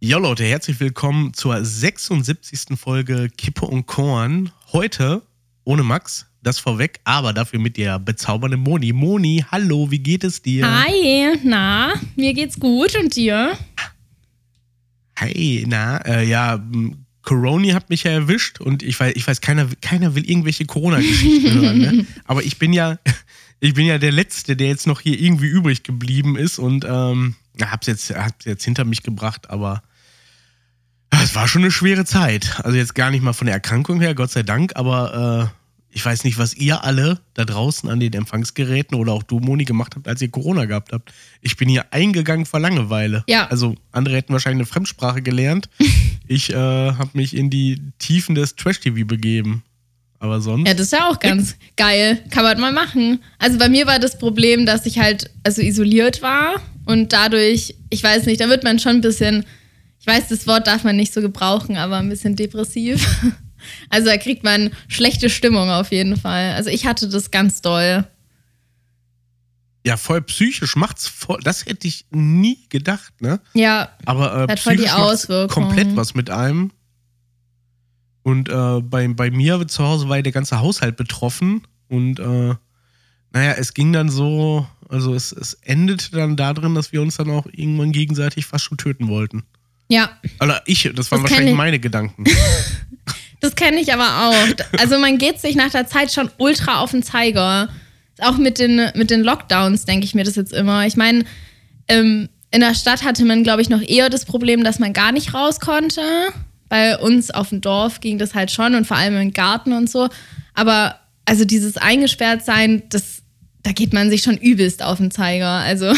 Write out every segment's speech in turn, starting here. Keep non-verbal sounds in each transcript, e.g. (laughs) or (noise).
Ja, Leute, herzlich willkommen zur 76. Folge Kippe und Korn. Heute ohne Max, das vorweg, aber dafür mit der bezaubernden Moni. Moni, hallo, wie geht es dir? Hi, na, mir geht's gut und dir? Hi, na, äh, ja, Corona hat mich ja erwischt und ich weiß, ich weiß keiner, keiner will irgendwelche Corona-Geschichten hören, ne? (laughs) Aber ich bin ja, (laughs) ich bin ja der Letzte, der jetzt noch hier irgendwie übrig geblieben ist und ähm, hab's jetzt, hab's jetzt hinter mich gebracht, aber es war schon eine schwere Zeit. Also jetzt gar nicht mal von der Erkrankung her, Gott sei Dank, aber äh, ich weiß nicht, was ihr alle da draußen an den Empfangsgeräten oder auch du, Moni, gemacht habt, als ihr Corona gehabt habt. Ich bin hier eingegangen vor Langeweile. Ja. Also andere hätten wahrscheinlich eine Fremdsprache gelernt. (laughs) Ich äh, habe mich in die Tiefen des Trash-TV begeben. Aber sonst. Ja, das ist ja auch ganz geil. Kann man mal machen. Also bei mir war das Problem, dass ich halt also isoliert war und dadurch, ich weiß nicht, da wird man schon ein bisschen, ich weiß, das Wort darf man nicht so gebrauchen, aber ein bisschen depressiv. (laughs) Also da kriegt man schlechte Stimmung auf jeden Fall. Also ich hatte das ganz doll. ja, voll psychisch macht's voll. Das hätte ich nie gedacht, ne? Ja, Aber äh, Hat voll die Auswirkungen. komplett was mit einem. Und äh, bei, bei mir zu Hause war ja der ganze Haushalt betroffen. Und äh, naja, es ging dann so, also es, es endete dann darin, dass wir uns dann auch irgendwann gegenseitig fast schon töten wollten. ja, Also ich, das waren Das wahrscheinlich ich. meine Gedanken. (laughs) Das kenne ich aber auch. (laughs) Also man geht sich nach der Zeit schon ultra auf den Zeiger. Auch mit den, mit den Lockdowns denke ich mir das jetzt immer. Ich meine, ähm, in der Stadt hatte man, glaube ich, noch eher das Problem, dass man gar nicht raus konnte. Bei uns auf dem Dorf ging das halt schon und vor allem im Garten und so. Aber also dieses Eingesperrtsein, das, da geht man sich schon übelst auf den Zeiger. Also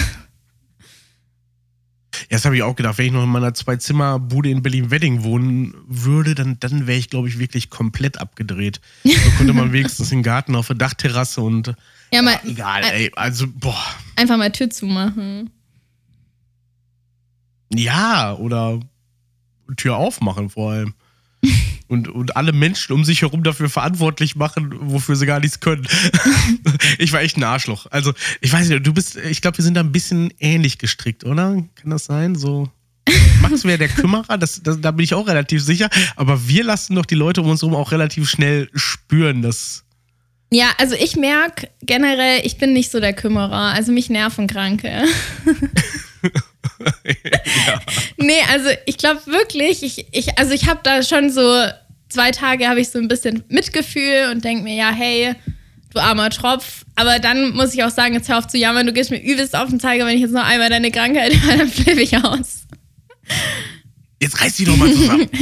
Ja, das habe ich auch gedacht. Wenn ich noch in meiner Zwei-Zimmer-Bude in Berlin-Wedding wohnen würde, dann, dann wäre ich, glaube ich, wirklich komplett abgedreht. (laughs) So konnte man wenigstens den Garten auf der Dachterrasse und. ja, mal Egal, ey. Also, boah. einfach mal Tür zumachen. Ja, oder Tür aufmachen vor allem. (laughs) Und, und alle Menschen um sich herum dafür verantwortlich machen, wofür sie gar nichts können. (laughs) ich war echt ein Arschloch. Also, ich weiß nicht, du bist, ich glaube, wir sind da ein bisschen ähnlich gestrickt, oder? Kann das sein? So. Max wäre der Kümmerer, das, das, da bin ich auch relativ sicher. Aber wir lassen doch die Leute um uns herum auch relativ schnell spüren, dass. Ja, also ich merke generell, ich bin nicht so der Kümmerer. Also mich nerven Kranke. (laughs) ja. Nee, also ich glaube wirklich, ich, ich, also ich habe da schon so zwei Tage habe ich so ein bisschen Mitgefühl und denke mir, ja, hey, du armer Tropf. Aber dann muss ich auch sagen, jetzt hör auf zu jammern, du gehst mir übelst auf den Zeiger, wenn ich jetzt noch einmal deine Krankheit höre, dann flippe ich aus. Jetzt reiß dich doch mal zusammen. (laughs)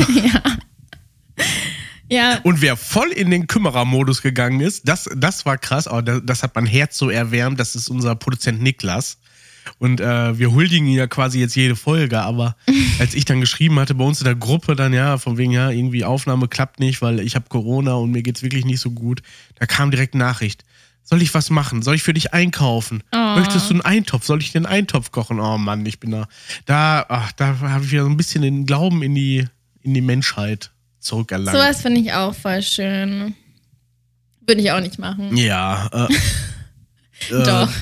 Ja, Und wer voll in den Kümmerermodus gegangen ist, das, das war krass, aber das, das hat mein Herz so erwärmt, das ist unser Produzent Niklas. Und äh, wir huldigen ja quasi jetzt jede Folge, aber (laughs) als ich dann geschrieben hatte bei uns in der Gruppe, dann ja, von wegen, ja, irgendwie Aufnahme klappt nicht, weil ich habe Corona und mir geht's wirklich nicht so gut, da kam direkt Nachricht. Soll ich was machen? Soll ich für dich einkaufen? Oh. Möchtest du einen Eintopf? Soll ich einen Eintopf kochen? Oh Mann, ich bin da. Da, ach, da habe ich wieder so ein bisschen den Glauben in die, in die Menschheit zurückerlangt. sowas finde ich auch voll schön. Würde ich auch nicht machen. Ja. Äh, (laughs) Doch.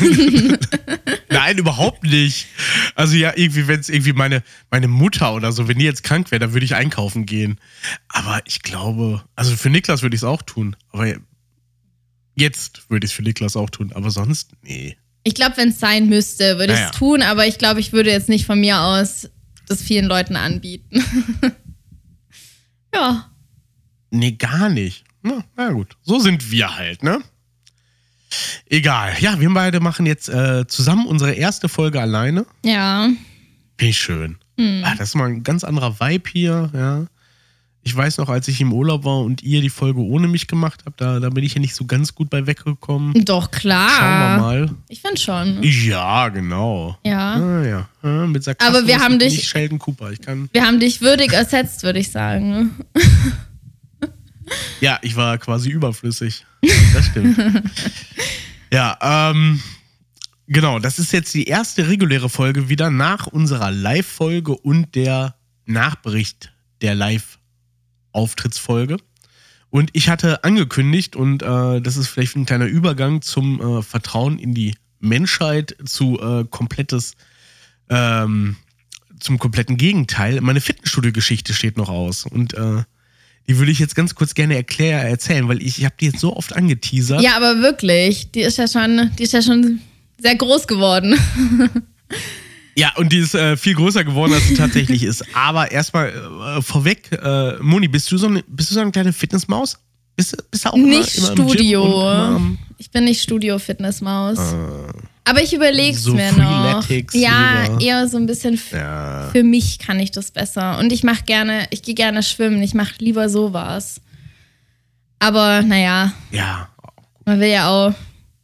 (laughs) Nein, überhaupt nicht. Also ja, irgendwie, wenn es irgendwie meine, meine Mutter oder so, wenn die jetzt krank wäre, dann würde ich einkaufen gehen. Aber ich glaube, also für Niklas würde ich es auch tun. Aber jetzt würde ich es für Niklas auch tun. Aber sonst, nee. Ich glaube, wenn es sein müsste, würde ich es tun, aber ich glaube, ich würde jetzt nicht von mir aus das vielen Leuten anbieten. (laughs) ja. Nee, gar nicht. Na, na gut, so sind wir halt, ne? Egal. Ja, wir beide machen jetzt äh, zusammen unsere erste Folge alleine. Ja. Ich schön. Ah, das ist mal ein ganz anderer Vibe hier, ja. Ich weiß noch, als ich im Urlaub war und ihr die Folge ohne mich gemacht habt, da, da bin ich ja nicht so ganz gut bei weggekommen. Doch, klar. Schauen wir mal. Ich finde schon. Ja, genau. Ja. Ah, ja. ja. Mit Sarkasmus Aber wir haben dich- Ich Sheldon Cooper. Ich kann. Wir haben dich würdig ersetzt, würde ich sagen. (laughs) Ja, ich war quasi überflüssig. Das stimmt. (laughs) ja, ähm. Genau, das ist jetzt die erste reguläre Folge wieder nach unserer Live-Folge und der Nachbericht der Live-Auftrittsfolge. Und ich hatte angekündigt, und äh, das ist vielleicht ein kleiner Übergang zum äh, Vertrauen in die Menschheit, zu äh, komplettes, ähm, zum kompletten Gegenteil. Meine Fitnessstudio-Geschichte steht noch aus. Und äh, die würde ich jetzt ganz kurz gerne erklär, erzählen, weil ich, ich habe die jetzt so oft angeteasert. Ja, aber wirklich, die ist ja schon, die ist ja schon sehr groß geworden. Ja, und die ist äh, viel größer geworden, als sie tatsächlich ist. Aber erstmal äh, vorweg, äh, Moni, bist du, so eine, bist du so eine kleine Fitnessmaus? Bist, du- bist du auch immer, nicht immer im Gym Studio. immer ich bin nicht Studio-Fitnessmaus. Aber ich überlege es so mir noch. Ja, lieber. eher so ein bisschen Ja. für mich kann ich das besser. Und ich mache gerne, ich gehe gerne schwimmen. Ich mache lieber sowas. Aber naja, ja. man will ja auch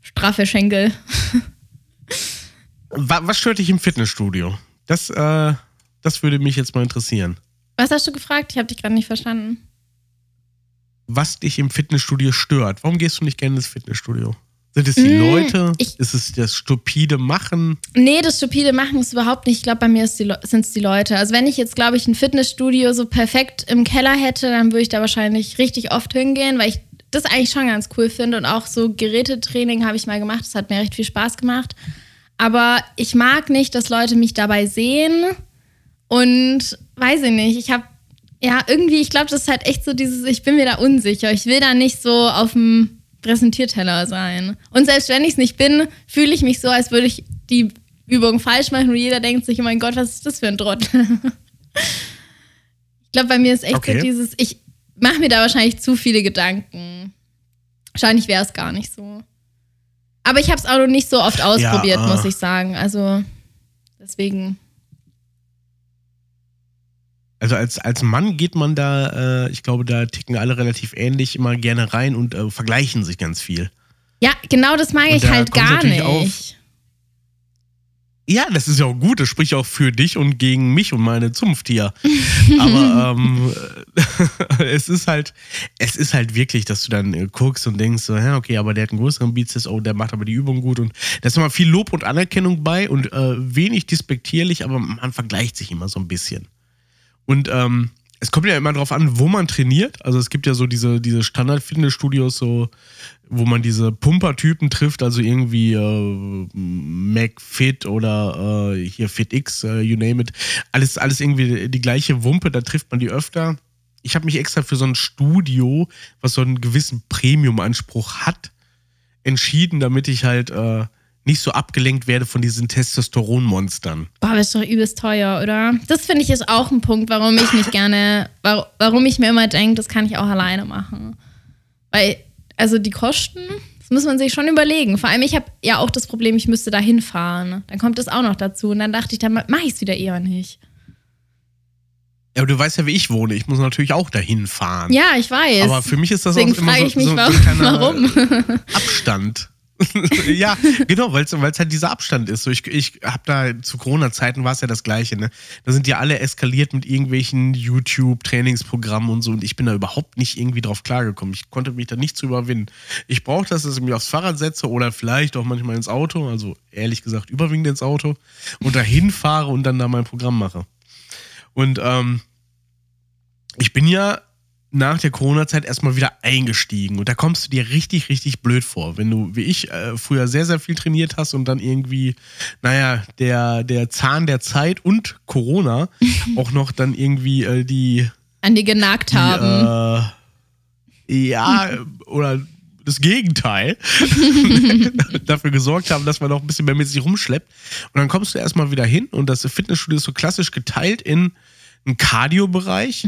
straffe Schenkel. (laughs) Wa- Was stört dich im Fitnessstudio? Das, äh, das würde mich jetzt mal interessieren. Was hast du gefragt? Ich habe dich gerade nicht verstanden. Was dich im Fitnessstudio stört? Warum gehst du nicht gerne ins Fitnessstudio? Sind es die Mm, Leute? ich- ist es das stupide Machen? Nee, das stupide Machen ist überhaupt nicht. Ich glaube, bei mir sind es die Leute. Also wenn ich jetzt, glaube ich, ein Fitnessstudio so perfekt im Keller hätte, dann würde ich da wahrscheinlich richtig oft hingehen, weil ich das eigentlich schon ganz cool finde. Und auch so Gerätetraining habe ich mal gemacht. Das hat mir recht viel Spaß gemacht. Aber ich mag nicht, dass Leute mich dabei sehen. Und weiß ich nicht, ich habe, ja, irgendwie, ich glaube, das ist halt echt so dieses, ich bin mir da unsicher. Ich will da nicht so auf dem Präsentierteller sein. Und selbst wenn ich es nicht bin, fühle ich mich so, als würde ich die Übung falsch machen und jeder denkt sich, oh mein Gott, was ist das für ein Trottel? (laughs) ich glaube, bei mir ist echt Okay. so dieses, ich mache mir da wahrscheinlich zu viele Gedanken. Wahrscheinlich wäre es gar nicht so. Aber ich habe es auch noch nicht so oft ausprobiert, äh. muss ich sagen. Also deswegen. Also als, als Mann geht man da, äh, ich glaube, da ticken alle relativ ähnlich immer gerne rein und äh, vergleichen sich ganz viel. Ja, genau das mag Und ich halt gar nicht. auf- Ja, das ist ja auch gut. Das spricht auch für dich und gegen mich und meine Zunft hier. (laughs) Aber ähm, (laughs) es ist halt, es ist halt wirklich, dass du dann äh, guckst und denkst so, ja, okay, aber der hat einen größeren Bizeps, oh, der macht aber die Übung gut und da ist immer viel Lob und Anerkennung bei und äh, wenig despektierlich, aber man vergleicht sich immer so ein bisschen. Und ähm, es kommt ja immer drauf an, wo man trainiert. Also es gibt ja so diese, diese Standard-Fitnessstudios, so, wo man diese Pumper-Typen trifft, also irgendwie äh, McFit oder äh, hier FitX, äh, you name it. Alles, alles irgendwie die gleiche Wumpe, da trifft man die öfter. Ich habe mich extra für so ein Studio, was so einen gewissen Premium-Anspruch hat, entschieden, damit ich halt äh, nicht so abgelenkt werde von diesen Testosteronmonstern. Boah, das ist doch übelst teuer, oder? Das finde ich ist auch ein Punkt, warum ich nicht gerne, war, warum ich mir immer denke, das kann ich auch alleine machen. Weil, also die Kosten, das muss man sich schon überlegen. Vor allem, ich habe ja auch das Problem, ich müsste da hinfahren. Dann kommt das auch noch dazu. Und dann dachte ich, dann mache ich es wieder eher nicht. Ja, aber du weißt ja, wie ich wohne. Ich muss natürlich auch dahin fahren. Ja, ich weiß. Aber für mich ist das Deswegen auch immer so, ich mich, so warum. ein kleiner (laughs) warum? Abstand. (laughs) ja, genau, weil es halt dieser Abstand ist. So, ich ich habe da zu Corona-Zeiten war es ja das Gleiche. Ne? Da sind ja alle eskaliert mit irgendwelchen YouTube-Trainingsprogrammen und so und ich bin da überhaupt nicht irgendwie drauf klargekommen. Ich konnte mich da nicht zu überwinden. Ich brauchte das, dass ich mich aufs Fahrrad setze oder vielleicht auch manchmal ins Auto, also ehrlich gesagt überwiegend ins Auto und dahin fahre und dann da mein Programm mache. Und ähm, ich bin ja nach der Corona-Zeit erstmal wieder eingestiegen. Und da kommst du dir richtig, richtig blöd vor. Wenn du, wie ich, äh, früher sehr, sehr viel trainiert hast und dann irgendwie, naja, der, der Zahn der Zeit und Corona (laughs) auch noch dann irgendwie äh, die, An die genagt die haben. äh, ja, (laughs) oder das Gegenteil (laughs) dafür gesorgt haben, dass man noch ein bisschen mehr mit sich rumschleppt. Und dann kommst du erstmal wieder hin und das Fitnessstudio ist so klassisch geteilt in einen Cardio-Bereich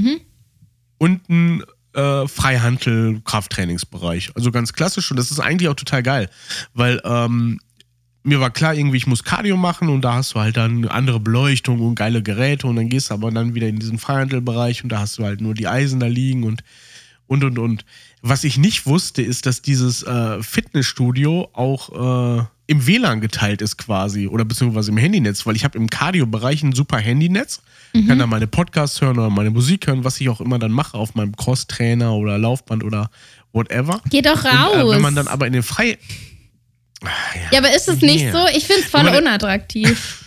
und einen äh, Freihandel-Krafttrainingsbereich. Also ganz klassisch und das ist eigentlich auch total geil, weil ähm, mir war klar, irgendwie, ich muss Cardio machen und da hast du halt dann andere Beleuchtung und geile Geräte und dann gehst du aber dann wieder in diesen Freihandelbereich und da hast du halt nur die Eisen da liegen und und und und. Was ich nicht wusste, ist, dass dieses äh, Fitnessstudio auch äh, im WLAN geteilt ist quasi oder beziehungsweise im Handynetz, weil ich habe im Cardio-Bereich ein super Handynetz, kann da meine Podcasts hören oder meine Musik hören, was ich auch immer dann mache auf meinem Cross-Trainer oder Laufband oder whatever. Geh doch raus. Und, äh, wenn man dann aber in den Frei Ja, aber ist es nicht Nee. so? Ich finde es voll unattraktiv.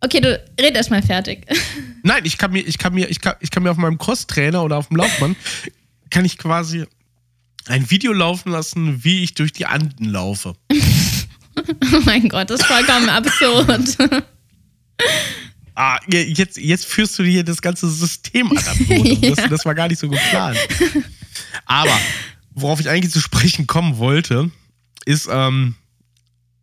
Okay, du red erst mal fertig. (laughs) Nein, ich kann mir, ich kann mir, ich kann, ich kann mir auf meinem Crosstrainer oder auf dem Laufband kann ich quasi ein Video laufen lassen, wie ich durch die Anden laufe. (laughs) Oh mein Gott, das ist vollkommen absurd. (laughs) Ah, je- jetzt, jetzt führst du hier das ganze System absurdum. (laughs) Ja. das, das war gar nicht so geplant. Aber worauf ich eigentlich zu sprechen kommen wollte, ist, ähm,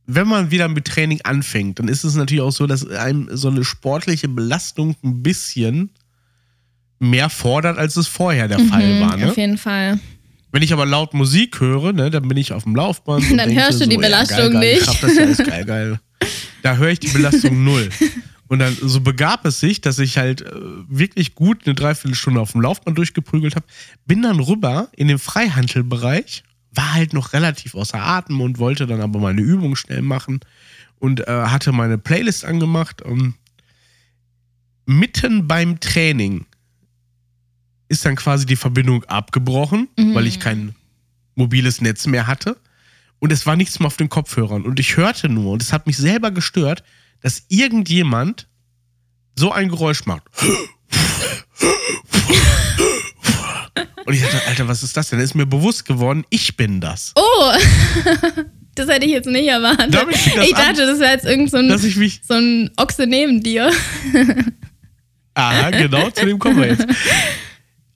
wenn man wieder mit Training anfängt, dann ist es natürlich auch so, dass einem so eine sportliche Belastung ein bisschen mehr fordert, als es vorher der Fall war. Ne? Auf jeden Fall. Wenn ich aber laut Musik höre, ne, dann bin ich auf dem Laufband. (laughs) Dann hörst du so, die ja, Belastung geil, geil, nicht. Ich hab das ja, ist geil, geil. (laughs) Da höre ich die Belastung null. Und dann so begab es sich, dass ich halt äh, wirklich gut eine Dreiviertelstunde auf dem Laufband durchgeprügelt habe. Bin dann rüber in den Freihandelbereich, war halt noch relativ außer Atem und wollte dann aber meine Übung schnell machen und äh, hatte meine Playlist angemacht. Und mitten beim Training ist dann quasi die Verbindung abgebrochen, Mhm. weil ich kein mobiles Netz mehr hatte. Und es war nichts mehr auf den Kopfhörern. Und ich hörte nur, und es hat mich selber gestört, dass irgendjemand so ein Geräusch macht. Und ich dachte, Alter, was ist das denn? Ist mir bewusst geworden, ich bin das. Oh, (laughs) das hätte ich jetzt nicht erwartet. Ich an. dachte, das wäre jetzt irgend so ein, ich so ein Ochse neben dir. Ah, genau, zu dem kommen wir jetzt. (laughs)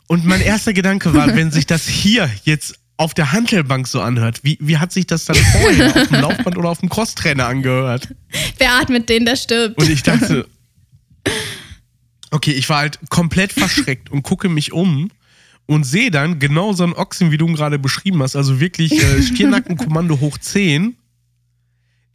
Und mein erster Gedanke war, wenn sich das hier jetzt auf der Handelbank so anhört, wie, wie hat sich das dann vorher auf dem Laufband oder auf dem Crosstrainer angehört? Wer atmet den, der stirbt. Und ich dachte, okay, ich war halt komplett verschreckt und gucke mich um und sehe dann genau so einen Ochsen, wie du ihn gerade beschrieben hast, also wirklich äh, Stirnackenkommando hoch 10.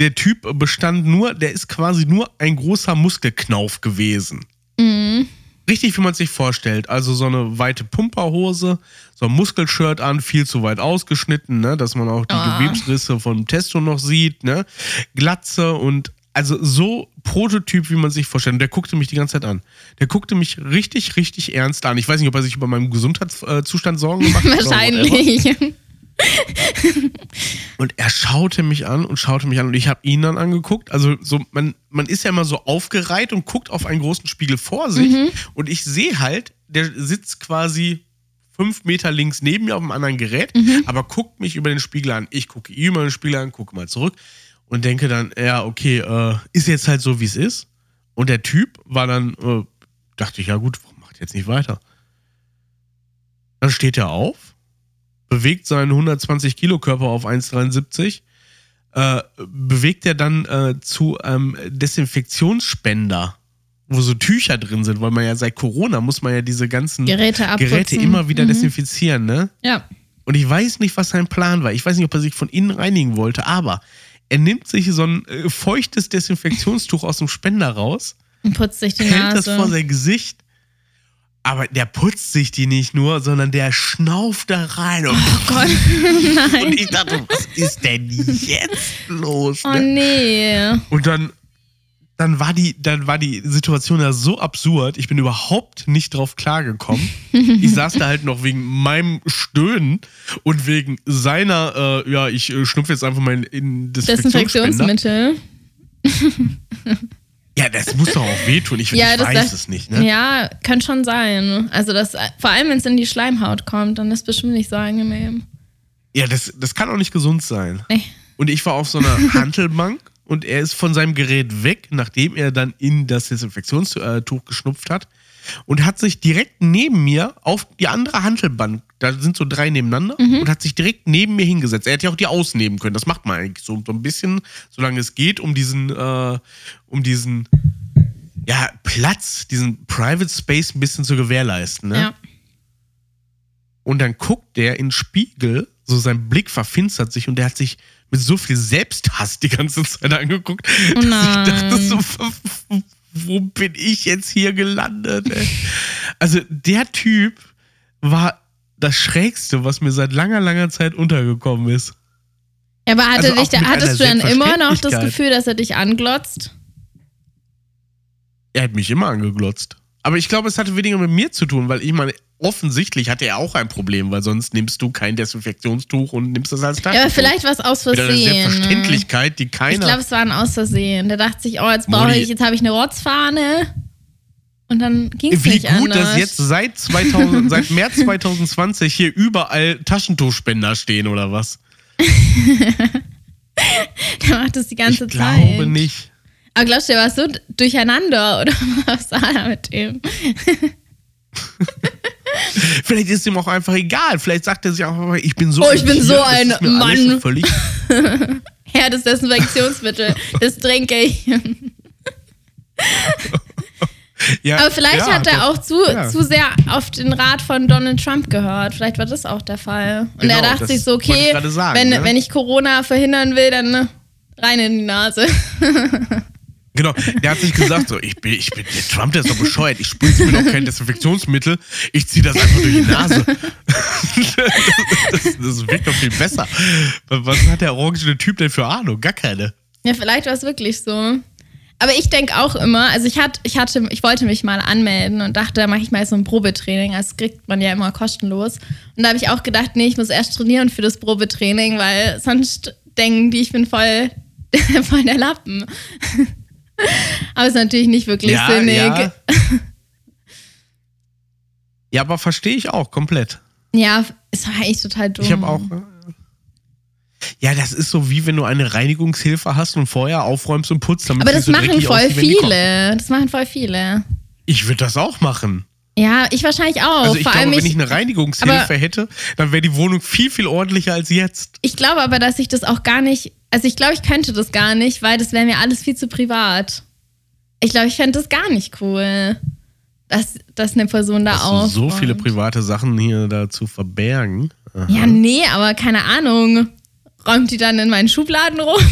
Der Typ bestand nur, der ist quasi nur ein großer Muskelknauf gewesen. Mhm. Richtig, wie man sich vorstellt. Also so eine weite Pumperhose, so ein Muskelshirt an, viel zu weit ausgeschnitten, ne, dass man auch die Ah. Gewebsrisse vom Testo noch sieht, ne? Glatze und also so Prototyp, wie man sich vorstellt. Und der guckte mich die ganze Zeit an. Der guckte mich richtig, richtig ernst an. Ich weiß nicht, ob er sich über meinen Gesundheitszustand Sorgen gemacht hat. (laughs) Wahrscheinlich. (laughs) Und er schaute mich an und schaute mich an und ich habe ihn dann angeguckt. Also so man, man ist ja immer so aufgereiht und guckt auf einen großen Spiegel vor sich und ich sehe halt, der sitzt quasi fünf Meter links neben mir auf einem anderen Gerät, aber guckt mich über den Spiegel an. Ich gucke ihn über den Spiegel an, gucke mal zurück und denke dann, ja, okay, äh, ist jetzt halt so, wie es ist. Und der Typ war dann, äh, dachte ich, ja gut, warum macht jetzt nicht weiter? Dann steht er auf, bewegt seinen 120 Kilo Körper auf 1,73, äh, bewegt er dann äh, zu einem Desinfektionsspender, wo so Tücher drin sind, weil man ja seit Corona muss man ja diese ganzen Geräte. Geräte immer wieder Mhm. desinfizieren, ne? Ja. Und ich weiß nicht, was sein Plan war. Ich weiß nicht, ob er sich von innen reinigen wollte, aber er nimmt sich so ein äh, feuchtes Desinfektionstuch aus dem Spender raus, Und putzt sich die hält das Nase. vor sein Gesicht. Aber der putzt sich die nicht nur, sondern der schnauft da rein. Und, oh Gott, (laughs) nein. und ich dachte, was ist denn jetzt los? Oh Ne? nee. Und dann, dann, war die, dann war die Situation ja so absurd, ich bin überhaupt nicht drauf klargekommen. (laughs) Ich saß da halt noch wegen meinem Stöhnen und wegen seiner, äh, ja, ich äh, schnupfe jetzt einfach mal in. Desinfektionsmittel. (laughs) Ja, das muss doch auch wehtun. Ich, Ja, ich das- weiß das- es nicht, ne? Ja, könnte schon sein. Also das, vor allem wenn es in die Schleimhaut kommt, dann ist bestimmt nicht so angenehm. Ja, das, das kann auch nicht gesund sein. Nee. Und ich war auf so einer (laughs) Hantelbank und er ist von seinem Gerät weg, nachdem er dann in das Desinfektionstuch geschnupft hat und hat sich direkt neben mir auf die andere Hantelbank, da sind so drei nebeneinander, und hat sich direkt neben mir hingesetzt. Er hätte ja auch die ausnehmen können. Das macht man eigentlich so, so ein bisschen, solange es geht, um diesen, äh, um diesen ja, Platz, diesen Private Space ein bisschen zu gewährleisten. Ne? Ja. Und dann guckt der in den Spiegel, so sein Blick verfinstert sich und der hat sich mit so viel Selbsthass die ganze Zeit angeguckt, Oh dass ich dachte so, (laughs) wo bin ich jetzt hier gelandet? Ey? Also der Typ war das Schrägste, was mir seit langer, langer Zeit untergekommen ist. Ja, Aber hatte Also dich, hattest du dann immer noch das. Gefühl, dass er dich anglotzt? Er hat mich immer angeglotzt. Aber ich glaube, es hatte weniger mit mir zu tun, weil ich meine, offensichtlich hat er auch ein Problem, weil sonst nimmst du kein Desinfektionstuch und nimmst das als Ja, aber Taschentuch. vielleicht war es aus Mit einer Versehen. ne? Selbstverständlichkeit, die Ich keiner. glaube, es war ein Aus Versehen. Der dachte sich, oh, jetzt brauche ich, jetzt habe ich eine Rotzfahne. Und dann ging es Wie nicht gut, anders. dass jetzt seit 2000, (laughs) seit März 2020 hier überall Taschentuchspender stehen oder was? (laughs) Der macht das die ganze ich Zeit. glaube nicht. Aber glaubst du, der war so durcheinander (laughs) oder was war da mit dem? Vielleicht ist ihm auch einfach egal. Vielleicht sagt er sich auch einfach, ich bin so Oh, ich bin Tier, so ein Mann. Völlig Herr des Desinfektionsmittel, das trinke ich. (laughs) ja, Aber vielleicht ja, hat er doch. auch zu, Ja. zu sehr auf den Rat von Donald Trump gehört. Vielleicht war das auch der Fall. Und Genau, er dachte sich so, ich okay, gerade sagen, wenn, ne? wenn ich Corona verhindern will, dann ne, rein in die Nase. (laughs) Genau, der hat sich gesagt, so, ich bin, ich bin, der Trump, der ist doch bescheuert, ich spritze mir doch kein Desinfektionsmittel, ich ziehe das einfach durch die Nase. (laughs) das, das, das wirkt doch viel besser. Was hat der orangene Typ denn für Ahnung? Gar keine. Ja, vielleicht war es wirklich so. Aber ich denke auch immer, also ich hatte, ich hatte, ich wollte mich mal anmelden und dachte, da mache ich mal so ein Probetraining. Das kriegt man ja immer kostenlos. Und da habe ich auch gedacht, nee, ich muss erst trainieren für das Probetraining, weil sonst denken die, ich bin voll, (laughs) voll der Lappen. (laughs) Aber ist natürlich nicht wirklich Ja, sinnig. ja. (laughs) Ja, aber verstehe ich auch komplett. Ja, ist eigentlich total dumm. Ich habe auch. Ja, das ist so wie wenn du eine Reinigungshilfe hast und vorher aufräumst und putzt. Damit Aber das so machen voll aussieht, viele. Das machen voll viele. Ich würde das auch machen. Ja, ich wahrscheinlich auch. Also ich Vor glaube, allem wenn ich eine Reinigungshilfe hätte, dann wäre die Wohnung viel, viel ordentlicher als jetzt. ich glaube aber, dass ich das auch gar nicht. Also ich glaube, ich könnte das gar nicht, weil das wäre mir alles viel zu privat. Ich glaube, ich fände das gar nicht cool, dass, dass eine Person da auch. so viele private Sachen hier da zu verbergen. Aha. Ja, nee, aber keine Ahnung. Räumt die dann in meinen Schubladen rum?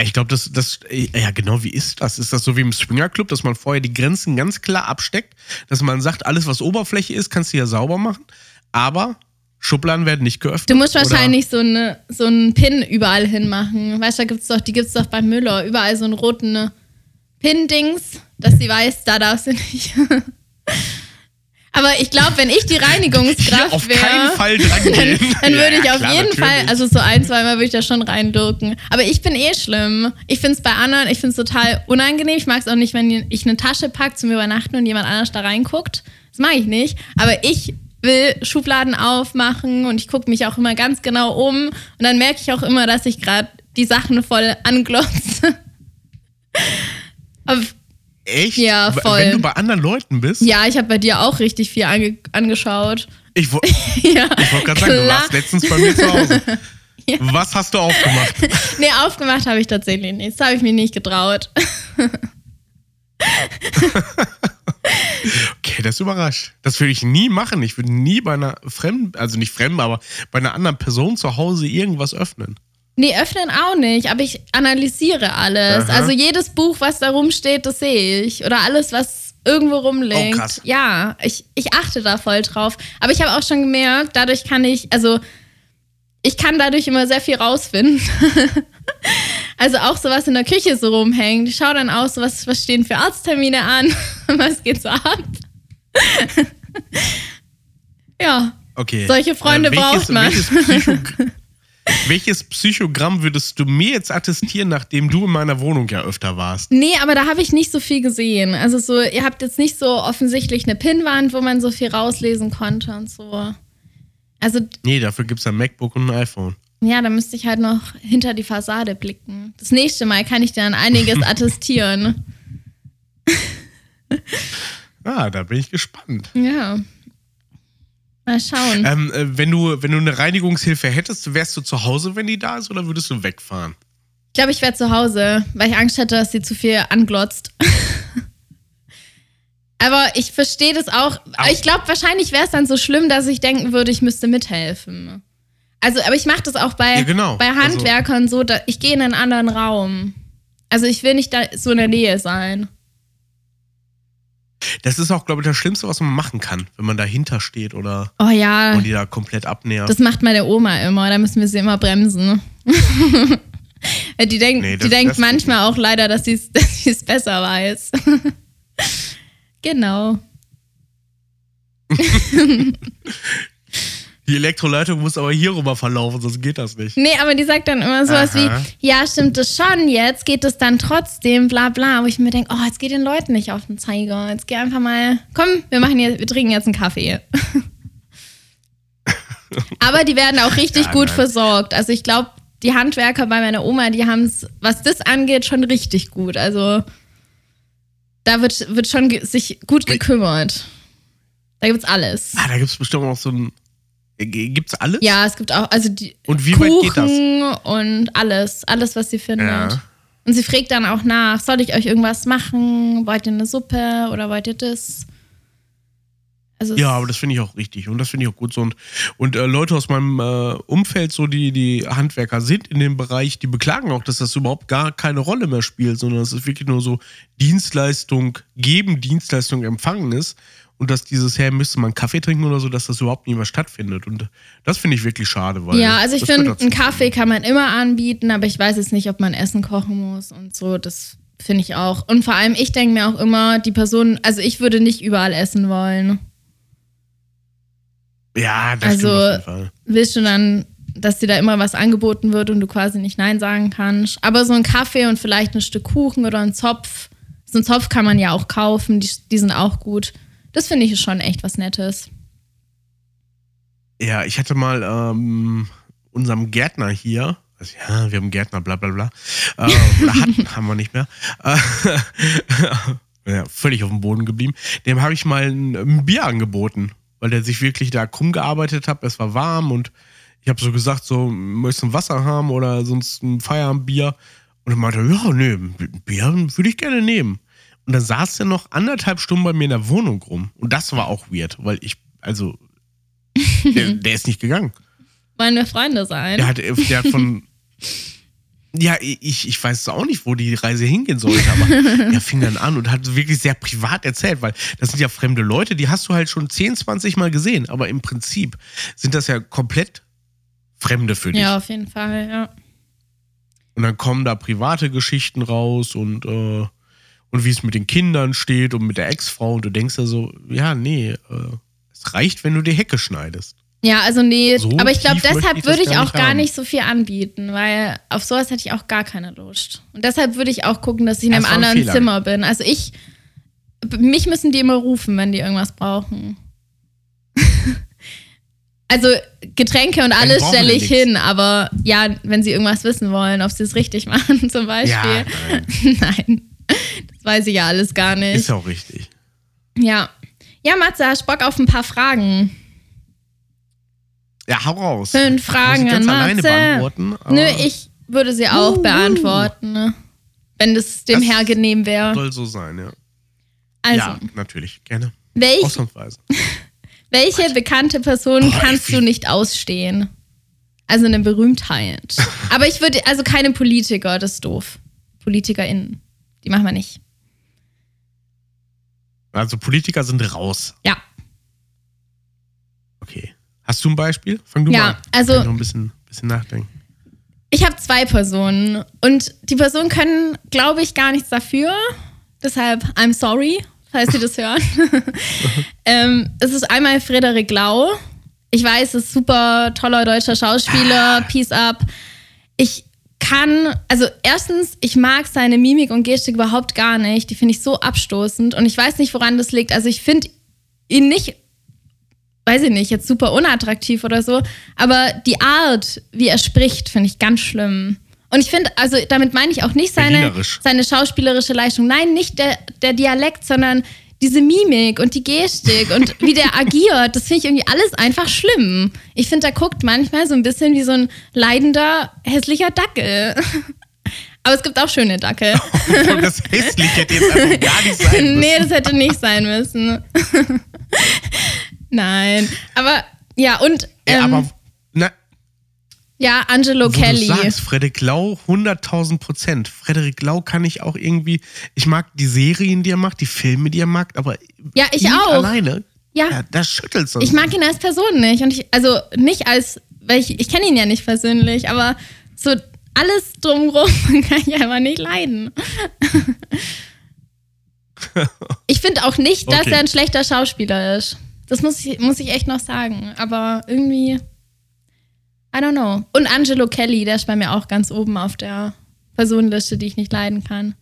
Ich glaube, das, das, ja genau, wie ist das? Ist das so wie im Swinger Club, dass man vorher die Grenzen ganz klar absteckt, dass man sagt, alles was Oberfläche ist, kannst du ja sauber machen, aber Schubladen werden nicht geöffnet? Du musst oder- wahrscheinlich so, eine, so einen Pin überall hinmachen. Weißt du, da gibt's doch, die gibt's doch bei Müller. Überall so einen roten Pin-Dings, dass sie weiß, da darf sie nicht. (laughs) Aber ich glaube, wenn ich die Reinigungskraft wäre, dann, dann würde Ja, ich auf klar, jeden natürlich. Fall, also so ein, zweimal würde ich da schon reindürken. Aber ich bin eh schlimm. Ich finde es bei anderen, ich finde es total unangenehm. Ich mag es auch nicht, wenn ich eine Tasche packe zum Übernachten und jemand anders da reinguckt. Das mag ich nicht. Aber ich will Schubladen aufmachen und ich gucke mich auch immer ganz genau um. Und dann merke ich auch immer, dass ich gerade die Sachen voll anglotze. (laughs) Aber Echt? Ja, voll. Wenn du bei anderen Leuten bist? ja, ich habe bei dir auch richtig viel ange angeschaut. Ich, wo- (laughs) ja, ich wollte gerade sagen, du warst letztens bei mir zu Hause. (laughs) Was hast du aufgemacht? (laughs) Nee, aufgemacht habe ich tatsächlich nicht. Das habe ich mir nicht getraut. Okay, das überrascht. Das würde ich nie machen. Ich würde nie bei einer fremden, also nicht fremden, aber bei einer anderen Person zu Hause irgendwas öffnen. Nee, öffnen auch nicht, aber ich analysiere alles. Aha. Also jedes Buch, was da rumsteht, das sehe ich. Oder alles, was irgendwo rumliegt. Oh, krass. Ja, ich, ich achte da voll drauf. Aber ich habe auch schon gemerkt, dadurch kann ich, also ich kann dadurch immer sehr viel rausfinden. (laughs) also auch so was in der Küche so rumhängt. Ich schaue dann auch so, was, was stehen für Arzttermine an, (laughs) was geht so ab. (laughs) ja, Okay. Solche Freunde braucht man. Welches, Psychog welches Psychogramm würdest du mir jetzt attestieren, nachdem du in meiner Wohnung ja öfter warst? Nee, aber da habe ich nicht so viel gesehen. Also so, ihr habt jetzt nicht so offensichtlich eine Pinnwand, wo man so viel rauslesen konnte und so. Also, Nee, dafür gibt es ein MacBook und ein iPhone. ja, da müsste ich halt noch hinter die Fassade blicken. Das nächste Mal kann ich dir dann einiges (laughs) attestieren. Ah, da bin ich gespannt. Ja. Mal schauen. Ähm, äh, wenn, du, wenn du eine Reinigungshilfe hättest, wärst du zu Hause, wenn die da ist, oder würdest du wegfahren? Ich glaube, ich wäre zu Hause, weil ich Angst hätte, dass sie zu viel anglotzt. (laughs) Aber ich verstehe das auch. Aber- ich glaube, wahrscheinlich wäre es dann so schlimm, dass ich denken würde, ich müsste mithelfen. Also, aber ich mache das auch bei, Ja, genau. bei Also- Handwerkern so, da, ich gehe in einen anderen Raum. Also ich will nicht da so in der Nähe sein. Das ist auch, glaube ich, das Schlimmste, was man machen kann, wenn man dahinter steht oder Oh ja, und die da komplett abnähert. das macht meine Oma immer. Da müssen wir sie immer bremsen. (laughs) die denkt, Nee, die denkt manchmal auch leider, dass sie es (laughs) dass besser weiß. (laughs) Genau. Die Elektroleitung muss aber hier rüber verlaufen, sonst geht das nicht. Nee, aber die sagt dann immer sowas Aha. wie, ja, stimmt das schon, jetzt geht es dann trotzdem, bla bla. Wo ich mir denke, oh, jetzt geht den Leuten nicht auf den Zeiger. Jetzt geh einfach mal, komm, wir machen jetzt, wir trinken jetzt einen Kaffee. (laughs) aber die werden auch richtig Ja, gut nein. versorgt. Also ich glaube, die Handwerker bei meiner Oma, die haben es, was das angeht, schon richtig gut. Also da wird, wird schon sich gut gekümmert. Da gibt's alles. Ah, da gibt es bestimmt auch so ein. Äh, Gibt's alles? Ja, es gibt auch, also die Und wie weit geht das? Kuchen und alles, alles, was sie findet. Ja. Und sie fragt dann auch nach, soll ich euch irgendwas machen? Wollt ihr eine Suppe oder wollt ihr das? Also Ja, aber das finde ich auch richtig und das finde ich auch gut so. Und, und äh, Leute aus meinem äh, Umfeld, so die, die Handwerker sind in dem Bereich, die beklagen auch, dass das überhaupt gar keine Rolle mehr spielt, sondern dass es wirklich nur so Dienstleistung geben, Dienstleistung empfangen ist und dass dieses her müsste man Kaffee trinken oder so, dass das überhaupt nie mehr stattfindet. Und das finde ich wirklich schade, weil. ja, also ich finde, einen Kaffee kann man immer anbieten, aber ich weiß jetzt nicht, ob man Essen kochen muss und so. Das finde ich auch. Und vor allem, ich denke mir auch immer, die Person, also ich würde nicht überall essen wollen. Ja, das Also- stimmt auf jeden Fall. willst du dann, dass dir da immer was angeboten wird und du quasi nicht Nein sagen kannst. Aber so ein Kaffee und vielleicht ein Stück Kuchen oder ein Zopf. So ein Zopf kann man ja auch kaufen, die, die sind auch gut. Das finde ich schon echt was Nettes. Ja, ich hatte mal ähm, unserem Gärtner hier, also, ja, wir haben einen Gärtner, bla bla bla, äh, (laughs) oder hatten, haben wir nicht mehr, äh, (laughs) ja, völlig auf dem Boden geblieben, dem habe ich mal ein, ein Bier angeboten, weil der sich wirklich da krumm gearbeitet hat, es war warm und ich habe so gesagt, so, möchtest du ein Wasser haben oder sonst ein Feierabendbier? Und er meinte, ja, nee, ein Bier würde ich gerne nehmen. Und dann saß der noch anderthalb Stunden bei mir in der Wohnung rum. Und das war auch weird, weil ich, also, der, (laughs) der ist nicht gegangen. Wollen wir Freunde sein? Der hat, der hat von. (laughs) Ja, ich, ich weiß auch nicht, wo die Reise hingehen sollte, aber er fing dann an und hat wirklich sehr privat erzählt, weil das sind ja fremde Leute, die hast du halt schon 10, 20 Mal gesehen, aber im Prinzip sind das ja komplett Fremde für dich. Ja, auf jeden Fall, ja. Und dann kommen da private Geschichten raus und, äh, und wie es mit den Kindern steht und mit der Ex-Frau und du denkst ja so, ja, nee, äh, es reicht, wenn du die Hecke schneidest. Ja, also nee, So aber ich glaube, deshalb ich würde ich gar auch nicht gar nicht so viel anbieten, weil auf sowas hätte ich auch gar keine Lust. Und deshalb würde ich auch gucken, dass ich in einem ein anderen Fehler. Zimmer bin. Also ich, mich müssen die immer rufen, wenn die irgendwas brauchen. (laughs) also Getränke und alles stelle ich hin, aber ja, wenn sie irgendwas wissen wollen, ob sie es richtig (laughs) machen zum Beispiel. Ja, nein, (laughs) Nein, weiß ich ja alles gar nicht. ist ja auch richtig. Ja. Ja, Matze, hast Bock auf ein paar Fragen? Ja, hau raus. Fünf Fragen ich an Matze. beantworten. Nö, ich würde sie auch Uh, beantworten, ne? wenn das dem Das Herr genehm wäre. Soll so sein, ja. Also, Ja, natürlich, gerne. welch, Ausnahmsweise. (laughs) welche bekannte Person Boah, kannst du nicht ausstehen? Also eine Berühmtheit. (laughs) Aber ich würde, also keine Politiker, das ist doof. PolitikerInnen, die machen wir nicht. Also Politiker sind raus. Ja, Okay. Hast du ein Beispiel? Fang du Ja, mal an. also- Kann ich noch ein bisschen, bisschen nachdenken. ich habe zwei Personen und die Personen können, glaube ich, gar nichts dafür. Deshalb, I'm sorry, falls Sie das (laughs) hören. (laughs) ähm, es ist einmal Frederik Lau. Ich weiß, es ist super toller deutscher Schauspieler, Peace up. Ich kann, also erstens, ich mag seine Mimik und Gestik überhaupt gar nicht. Die finde ich so abstoßend und ich weiß nicht, woran das liegt. Also ich finde ihn nicht, weiß ich nicht, jetzt super unattraktiv oder so, aber die Art, wie er spricht, finde ich ganz schlimm. Und ich finde, also damit meine ich auch nicht seine, seine schauspielerische Leistung. Nein, nicht der, der Dialekt, sondern diese Mimik und die Gestik und wie der agiert. Das finde ich irgendwie alles einfach schlimm. Ich finde, der guckt manchmal so ein bisschen wie so ein leidender, hässlicher Dackel. Aber es gibt auch schöne Dackel. Und (laughs) das hässlich hätte jetzt einfach gar nicht sein müssen. nee, das hätte nicht sein müssen. (laughs) Nein. Aber ja, und Ja, ähm, aber na, ja, Angelo wo Kelly. du sagst, Frederik Lau, 100.000 Prozent. Frederik Lau kann ich auch irgendwie, ich mag die Serien, die er macht, die Filme, die er macht, aber Ja, ich auch. alleine, Ja. ja, das schüttelt so. Ich mag ihn als Person nicht. Und ich, also nicht als, weil ich, ich kenne ihn ja nicht persönlich, aber so alles drumrum (laughs) kann ich einfach nicht leiden. ich (laughs) ich finde auch nicht, dass Okay. er ein schlechter Schauspieler ist. Das muss ich, muss ich echt noch sagen. Aber irgendwie, I don't know. Und Angelo Kelly, der ist bei mir auch ganz oben auf der Personenliste, die ich nicht leiden kann.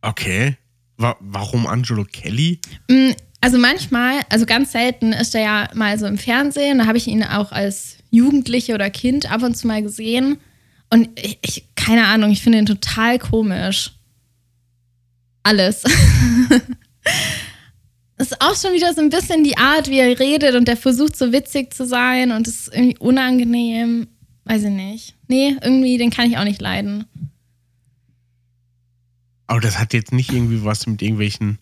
Okay. Wa warum Angelo Kelly? Mm, Also manchmal, also ganz selten ist er ja mal so im Fernsehen. Da habe ich ihn auch als Jugendliche oder Kind ab und zu mal gesehen. Und ich, ich keine Ahnung, ich finde ihn total komisch. Alles. (laughs) Ist auch schon wieder so ein bisschen die Art, wie er redet und der versucht so witzig zu sein und es ist irgendwie unangenehm. Weiß ich nicht. Nee, irgendwie, den kann ich auch nicht leiden. Aber das hat jetzt nicht irgendwie was mit irgendwelchen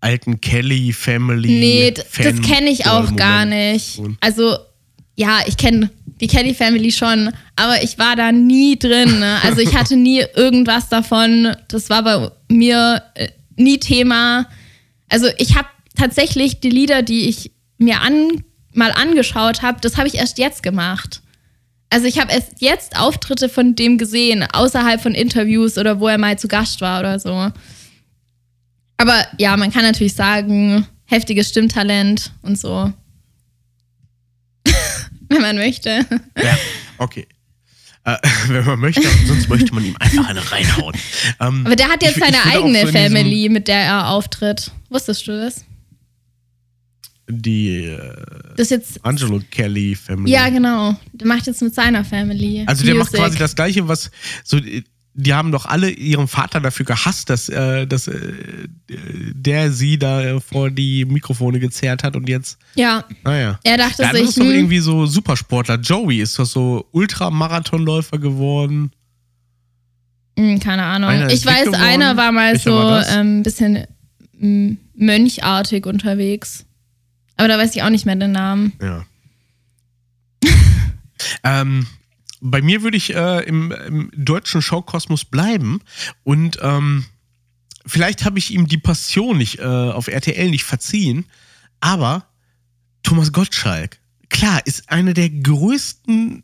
alten Kelly Family. Nee, d- das kenne ich auch gar Fan-Momenten nicht. Also, ja, ich kenne die Kelly Family schon, aber ich war da nie drin. Ne? Also, ich hatte nie (laughs) irgendwas davon. Das war bei mir äh, nie Thema. Also, ich habe tatsächlich die Lieder, die ich mir an, mal angeschaut habe, das habe ich erst jetzt gemacht. Also, ich habe erst jetzt Auftritte von dem gesehen, außerhalb von Interviews oder wo er mal zu Gast war oder so. Aber ja, man kann natürlich sagen, heftiges Stimmtalent und so. (laughs) Wenn man möchte. Ja, okay. Äh, (laughs) wenn man möchte, sonst möchte man ihm einfach eine reinhauen. Ähm, Aber der hat jetzt seine eigene Family, mit der er auftritt. Wusstest du das? Die äh, Das jetzt. Angelo Kelly Family. Ja, genau. Der macht jetzt mit seiner Family. Also der macht Music. quasi das Gleiche, was so. Die haben doch alle ihren Vater dafür gehasst, dass, äh, dass äh, der sie da vor die Mikrofone gezerrt hat und jetzt, Ja, naja. er dachte Der sich. ist doch Hm, irgendwie so Supersportler. Joey ist doch so Ultramarathonläufer geworden. hm, keine Ahnung. Einer ich weiß, geworden. einer war mal Welcher so das? ein ähm, bisschen mm, mönchartig unterwegs. Aber da weiß ich auch nicht mehr den Namen. Ja. (laughs) ähm, bei mir würde ich äh, im, im deutschen Showkosmos bleiben und ähm, vielleicht habe ich ihm die Passion nicht äh, auf RTL nicht verziehen, aber Thomas Gottschalk, klar, ist eine der größten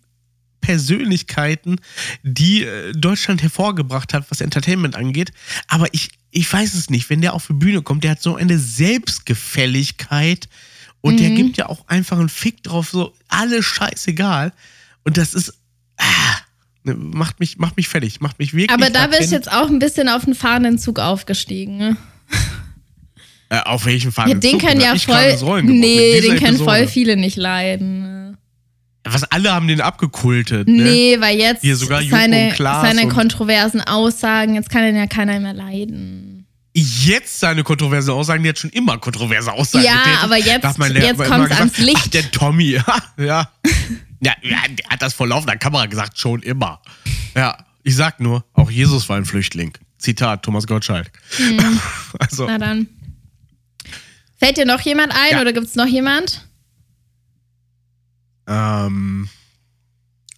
Persönlichkeiten, die äh, Deutschland hervorgebracht hat, was Entertainment angeht. Aber ich, ich weiß es nicht, wenn der auf die Bühne kommt, der hat so eine Selbstgefälligkeit und der gibt ja auch einfach einen Fick drauf, so alles scheißegal. Und das ist, ah, ne, macht mich, macht mich fertig, macht mich wirklich. Aber da bist du jetzt auch ein bisschen auf den fahrenden Zug aufgestiegen. Ne? Äh, auf welchen Fall? Ja, den können ja voll. Nee, den können voll viele nicht leiden. Was alle haben den abgekultet. Ne? Nee, weil jetzt Hier sogar seine, seine kontroversen Aussagen, jetzt kann den ja keiner mehr leiden. Jetzt seine kontroverse Aussagen, die hat schon immer kontroverse Aussagen Ja, getätigt. aber jetzt- mein jetzt kommt's gesagt, ans Licht. Ach, der Tommy, (laughs) ja, ja. Ja, der hat das vor laufender Kamera gesagt, schon immer. Ja, ich sag nur, auch Jesus war ein Flüchtling. Zitat Thomas Gottschalk. (laughs) Also, Na dann. Fällt dir noch jemand ein Ja. oder gibt es noch jemand? ähm,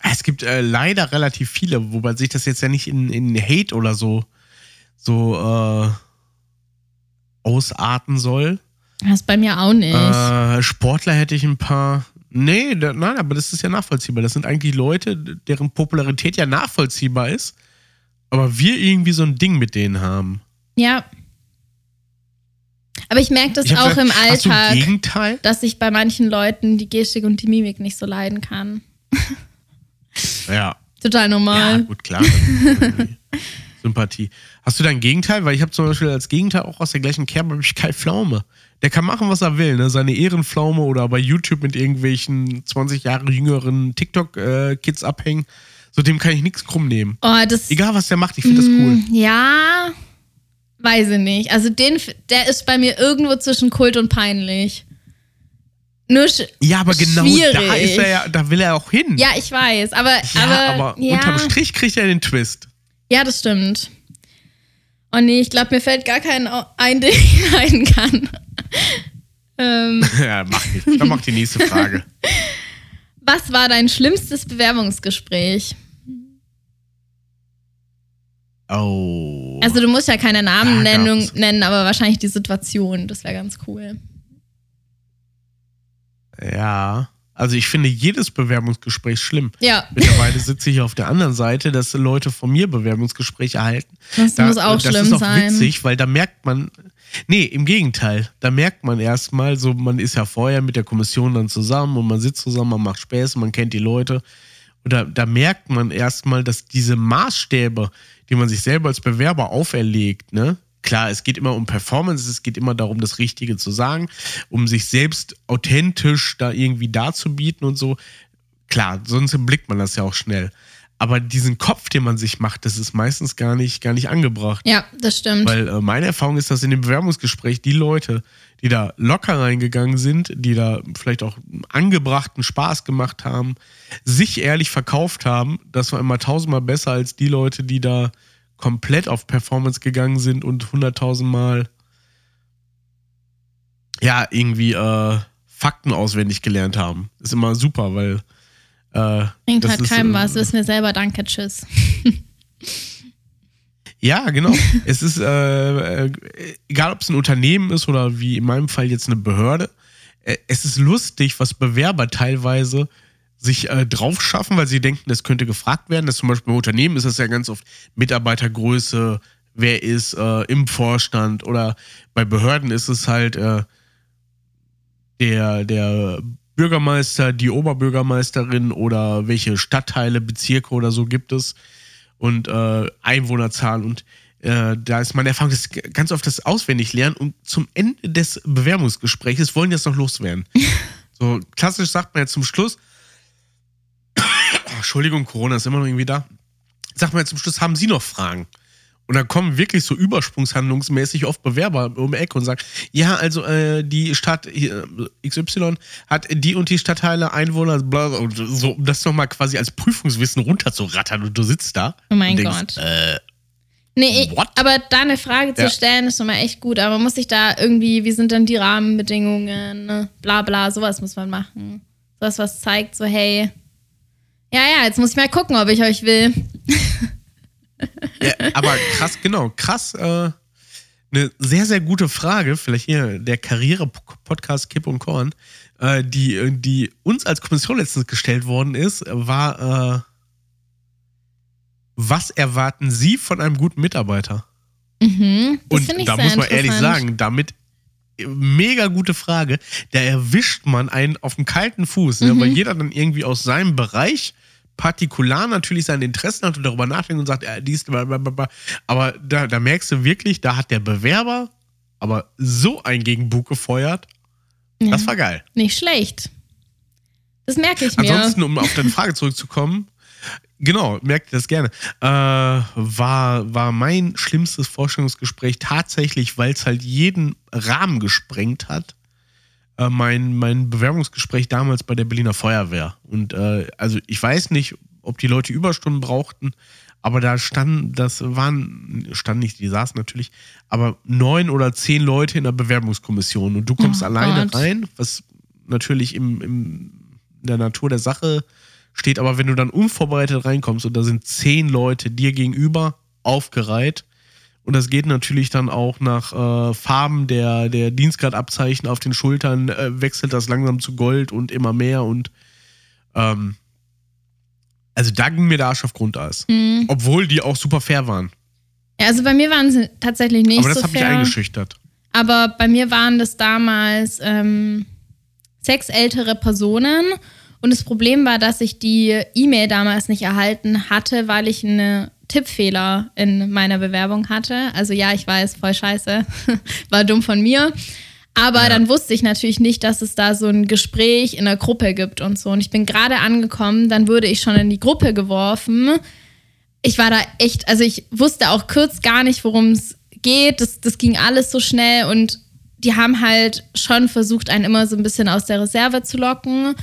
es gibt äh, leider relativ viele, wobei sich das jetzt ja nicht in, in Hate oder so, so äh, ausarten soll. Das bei mir auch nicht. Äh, Sportler hätte ich ein paar. Nee, da, nein, aber das ist ja nachvollziehbar. Das sind eigentlich Leute, deren Popularität ja nachvollziehbar ist, aber wir irgendwie so ein Ding mit denen haben. ja. Aber ich merke das Ich auch im gesagt, ein Alltag, Gegenteil? dass ich bei manchen Leuten die Gestik und die Mimik nicht so leiden kann. (laughs) Ja. Total Ja, normal. gut, klar. (laughs) Sympathie. Hast du dein Gegenteil? Weil ich habe zum Beispiel als Gegenteil auch aus der gleichen Kerbe hab ich Kai Pflaume. Der kann machen, was er will, ne? Seine Ehrenpflaume oder bei YouTube mit irgendwelchen 20 Jahre jüngeren TikTok-Kids abhängen. So dem kann ich nichts krumm nehmen. Oh, das. Egal, was der macht, ich finde das cool. Mm, Ja, weiß ich nicht. Also den, der ist bei mir irgendwo zwischen Kult und peinlich. Nur Ja, aber genau da schwierig. ist er ja, da will er auch hin. Ja, ich weiß, aber Ja, aber, aber ja, unterm Strich kriegt er den Twist. Ja, das stimmt. Oh nee, ich glaube, mir fällt gar keinen au- ein, den ich leiden kann. (laughs) ähm, (laughs) ja, mach nicht. Dann mach die nächste Frage. was war dein schlimmstes Bewerbungsgespräch? Oh. Also du musst ja keine Namen Da nennen, gab's- nennen, aber wahrscheinlich die Situation. Das wäre ganz cool. Ja. Also ich finde jedes Bewerbungsgespräch schlimm. Ja. Mittlerweile sitze ich auf der anderen Seite, dass Leute von mir Bewerbungsgespräche erhalten. Das muss auch das schlimm ist auch sein. witzig, weil da merkt man, nee, im Gegenteil, da merkt man erstmal, so man ist ja vorher mit der Kommission dann zusammen und man sitzt zusammen, man macht Späße, man kennt die Leute. Und da, da merkt man erstmal, dass diese Maßstäbe, die man sich selber als Bewerber auferlegt, ne, klar, es geht immer um Performance, es geht immer darum, das Richtige zu sagen, um sich selbst authentisch da irgendwie darzubieten und so. Klar, sonst blickt man das ja auch schnell. Aber diesen Kopf, den man sich macht, das ist meistens gar nicht, gar nicht angebracht. Ja, das stimmt. Weil äh, meine Erfahrung ist, dass in dem Bewerbungsgespräch die Leute, die da locker reingegangen sind, die da vielleicht auch angebrachten Spaß gemacht haben, sich ehrlich verkauft haben, das war immer tausendmal besser als die Leute, die da komplett auf Performance gegangen sind und hunderttausendmal ja irgendwie äh, Fakten auswendig gelernt haben. Ist immer super, weil äh, Bringt halt keinem äh, was, wissen wir selber, danke, tschüss. Ja, genau. (laughs) es ist, äh, äh, egal ob es ein Unternehmen ist oder wie in meinem Fall jetzt eine Behörde, äh, es ist lustig, was Bewerber teilweise sich äh, drauf schaffen, weil sie denken, das könnte gefragt werden. Das zum Beispiel bei Unternehmen ist das ja ganz oft Mitarbeitergröße, wer ist äh, im Vorstand oder bei Behörden ist es halt äh, der, der Bürgermeister, die Oberbürgermeisterin oder welche Stadtteile, Bezirke oder so gibt es und äh, Einwohnerzahl und äh, da ist meine Erfahrung, dass ganz oft das auswendig lernen und zum Ende des Bewerbungsgesprächs wollen die das noch loswerden. (laughs) so klassisch sagt man ja zum Schluss, Entschuldigung, Corona ist immer noch irgendwie da, sagt man ja zum Schluss, haben Sie noch Fragen? Und dann kommen wirklich so übersprungshandlungsmäßig oft Bewerber um die Ecke und sagen, ja, also äh, die Stadt äh, XY hat die und die Stadtteile, Einwohner, bla, und so, um das nochmal quasi als Prüfungswissen runterzurattern und du sitzt da. Oh mein denkst, Gott. Äh, Nee, What? aber da eine Frage zu Ja. stellen ist schon mal echt gut. Aber man muss sich da irgendwie, wie sind denn die Rahmenbedingungen, ne? bla bla, sowas muss man machen. Sowas, was zeigt, so hey, ja, ja, jetzt muss ich mal gucken, ob ich euch will. ja, (laughs) aber krass, genau, krass, äh, eine sehr, sehr gute Frage, vielleicht hier der Karriere-Podcast Kipp und Korn, äh, die, die uns als Kommission letztens gestellt worden ist, war, äh, was erwarten Sie von einem guten Mitarbeiter? Mhm, das Und da muss man ehrlich sagen, damit äh, mega gute Frage, da erwischt man einen auf dem kalten Fuß, ne? Mhm. weil jeder dann irgendwie aus seinem Bereich partikular natürlich seine Interessen hat und darüber nachdenkt und sagt, ja, dies, blablabla. aber da, da merkst du wirklich, da hat der Bewerber aber so ein Gegenbuch gefeuert, Ja. das war geil. Nicht schlecht. Das merke ich mir. Ansonsten, um auf deine Frage zurückzukommen, genau, merkt ihr das gerne, äh, war, war mein schlimmstes Vorstellungsgespräch tatsächlich, weil es halt jeden Rahmen gesprengt hat, äh, mein, mein Bewerbungsgespräch damals bei der Berliner Feuerwehr. Und äh, also ich weiß nicht, ob die Leute Überstunden brauchten, aber da standen, das waren, standen nicht, die saßen natürlich, aber neun oder zehn Leute in der Bewerbungskommission und du kommst Oh alleine Gott. rein, was natürlich im, im, in der Natur der Sache steht, aber wenn du dann unvorbereitet reinkommst und da sind zehn Leute dir gegenüber aufgereiht und das geht natürlich dann auch nach äh, Farben der, der Dienstgradabzeichen auf den Schultern, äh, wechselt das langsam zu Gold und immer mehr und ähm, also da ging mir der Arsch auf Grundeis. Mhm. Obwohl die auch super fair waren. Ja, also bei mir waren sie tatsächlich nicht Aber das so hat mich fair. eingeschüchtert. Aber bei mir waren das damals ähm, sechs ältere Personen. Und das Problem war, dass ich die E-Mail damals nicht erhalten hatte, weil ich einen Tippfehler in meiner Bewerbung hatte. Also ja, ich weiß, voll scheiße. (laughs) war dumm von mir. Aber Ja. dann wusste ich natürlich nicht, dass es da so ein Gespräch in der Gruppe gibt und so. Und ich bin gerade angekommen, dann wurde ich schon in die Gruppe geworfen. Ich war da echt, also ich wusste auch kurz gar nicht, worum es geht. Das, das ging alles so schnell und die haben halt schon versucht, einen immer so ein bisschen aus der Reserve zu locken.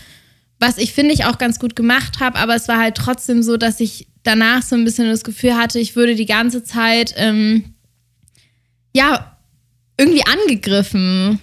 Was ich finde ich auch ganz gut gemacht habe, aber es war halt trotzdem so, dass ich danach so ein bisschen das Gefühl hatte, ich würde die ganze Zeit, ähm, ja, irgendwie angegriffen.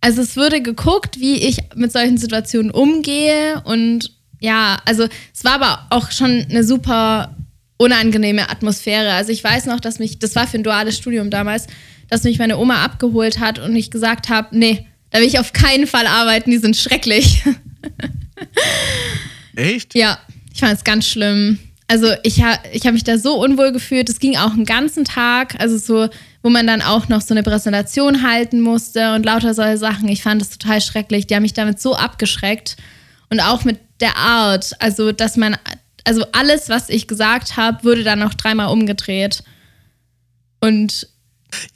Also es würde geguckt, wie ich mit solchen Situationen umgehe und ja, also es war aber auch schon eine super unangenehme Atmosphäre. Also ich weiß noch, dass mich, das war für ein duales Studium damals, dass mich meine Oma abgeholt hat und ich gesagt habe, nee, da will ich auf keinen Fall arbeiten, die sind schrecklich. (laughs) (laughs) Echt? Ja, ich fand es ganz schlimm. Also ich, ha ich habe mich da so unwohl gefühlt. Es ging auch einen ganzen Tag, also so, wo man dann auch noch so eine Präsentation halten musste und lauter solche Sachen. Ich fand es total schrecklich. Die haben mich damit so abgeschreckt. Und auch mit der Art, also dass man, also alles, was ich gesagt habe, wurde dann noch dreimal umgedreht. Und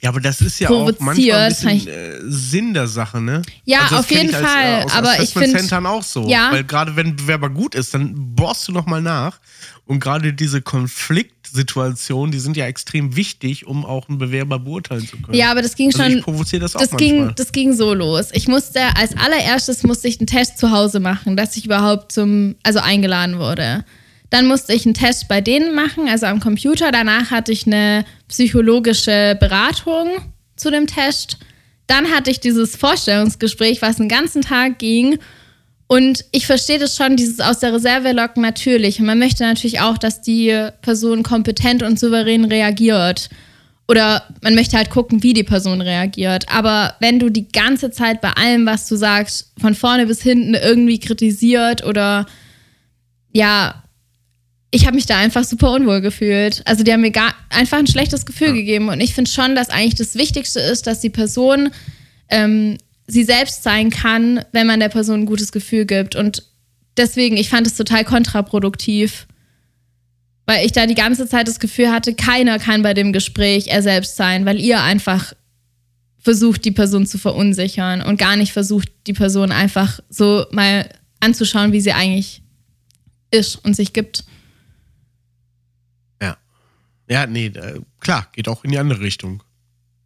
Ja, aber das ist ja auch manchmal ein bisschen äh, Sinn der Sache, ne? Ja, das auf jeden als, Fall, Äh, aus aber ich Assessment find- Centern auch so. Ja. Weil gerade wenn ein Bewerber gut ist, dann bohrst du nochmal nach. Und gerade diese Konfliktsituationen, die sind ja extrem wichtig, um auch einen Bewerber beurteilen zu können. ja, aber das ging also schon. ich provoziere das auch das manchmal. ging, das ging so los. Ich musste, als allererstes musste ich einen Test zu Hause machen, dass ich überhaupt zum, also eingeladen wurde. Dann musste ich einen Test bei denen machen, also am Computer. Danach hatte ich eine psychologische Beratung zu dem Test. Dann hatte ich dieses Vorstellungsgespräch, was den ganzen Tag ging. Und ich verstehe das schon, dieses aus der Reserve locken natürlich. Und man möchte natürlich auch, dass die Person kompetent und souverän reagiert. Oder man möchte halt gucken, wie die Person reagiert. Aber wenn du die ganze Zeit bei allem, was du sagst, von vorne bis hinten irgendwie kritisiert oder ja, ich habe mich da einfach super unwohl gefühlt. Also die haben mir gar einfach ein schlechtes Gefühl gegeben. Und ich finde schon, dass eigentlich das Wichtigste ist, dass die Person ähm, sie selbst sein kann, wenn man der Person ein gutes Gefühl gibt. Und deswegen, ich fand es total kontraproduktiv. Weil ich da die ganze Zeit das Gefühl hatte, keiner kann bei dem Gespräch er selbst sein, weil ihr einfach versucht, die Person zu verunsichern und gar nicht versucht, die Person einfach so mal anzuschauen, wie sie eigentlich ist und sich gibt. Ja. Nee, äh, klar, geht auch in die andere Richtung.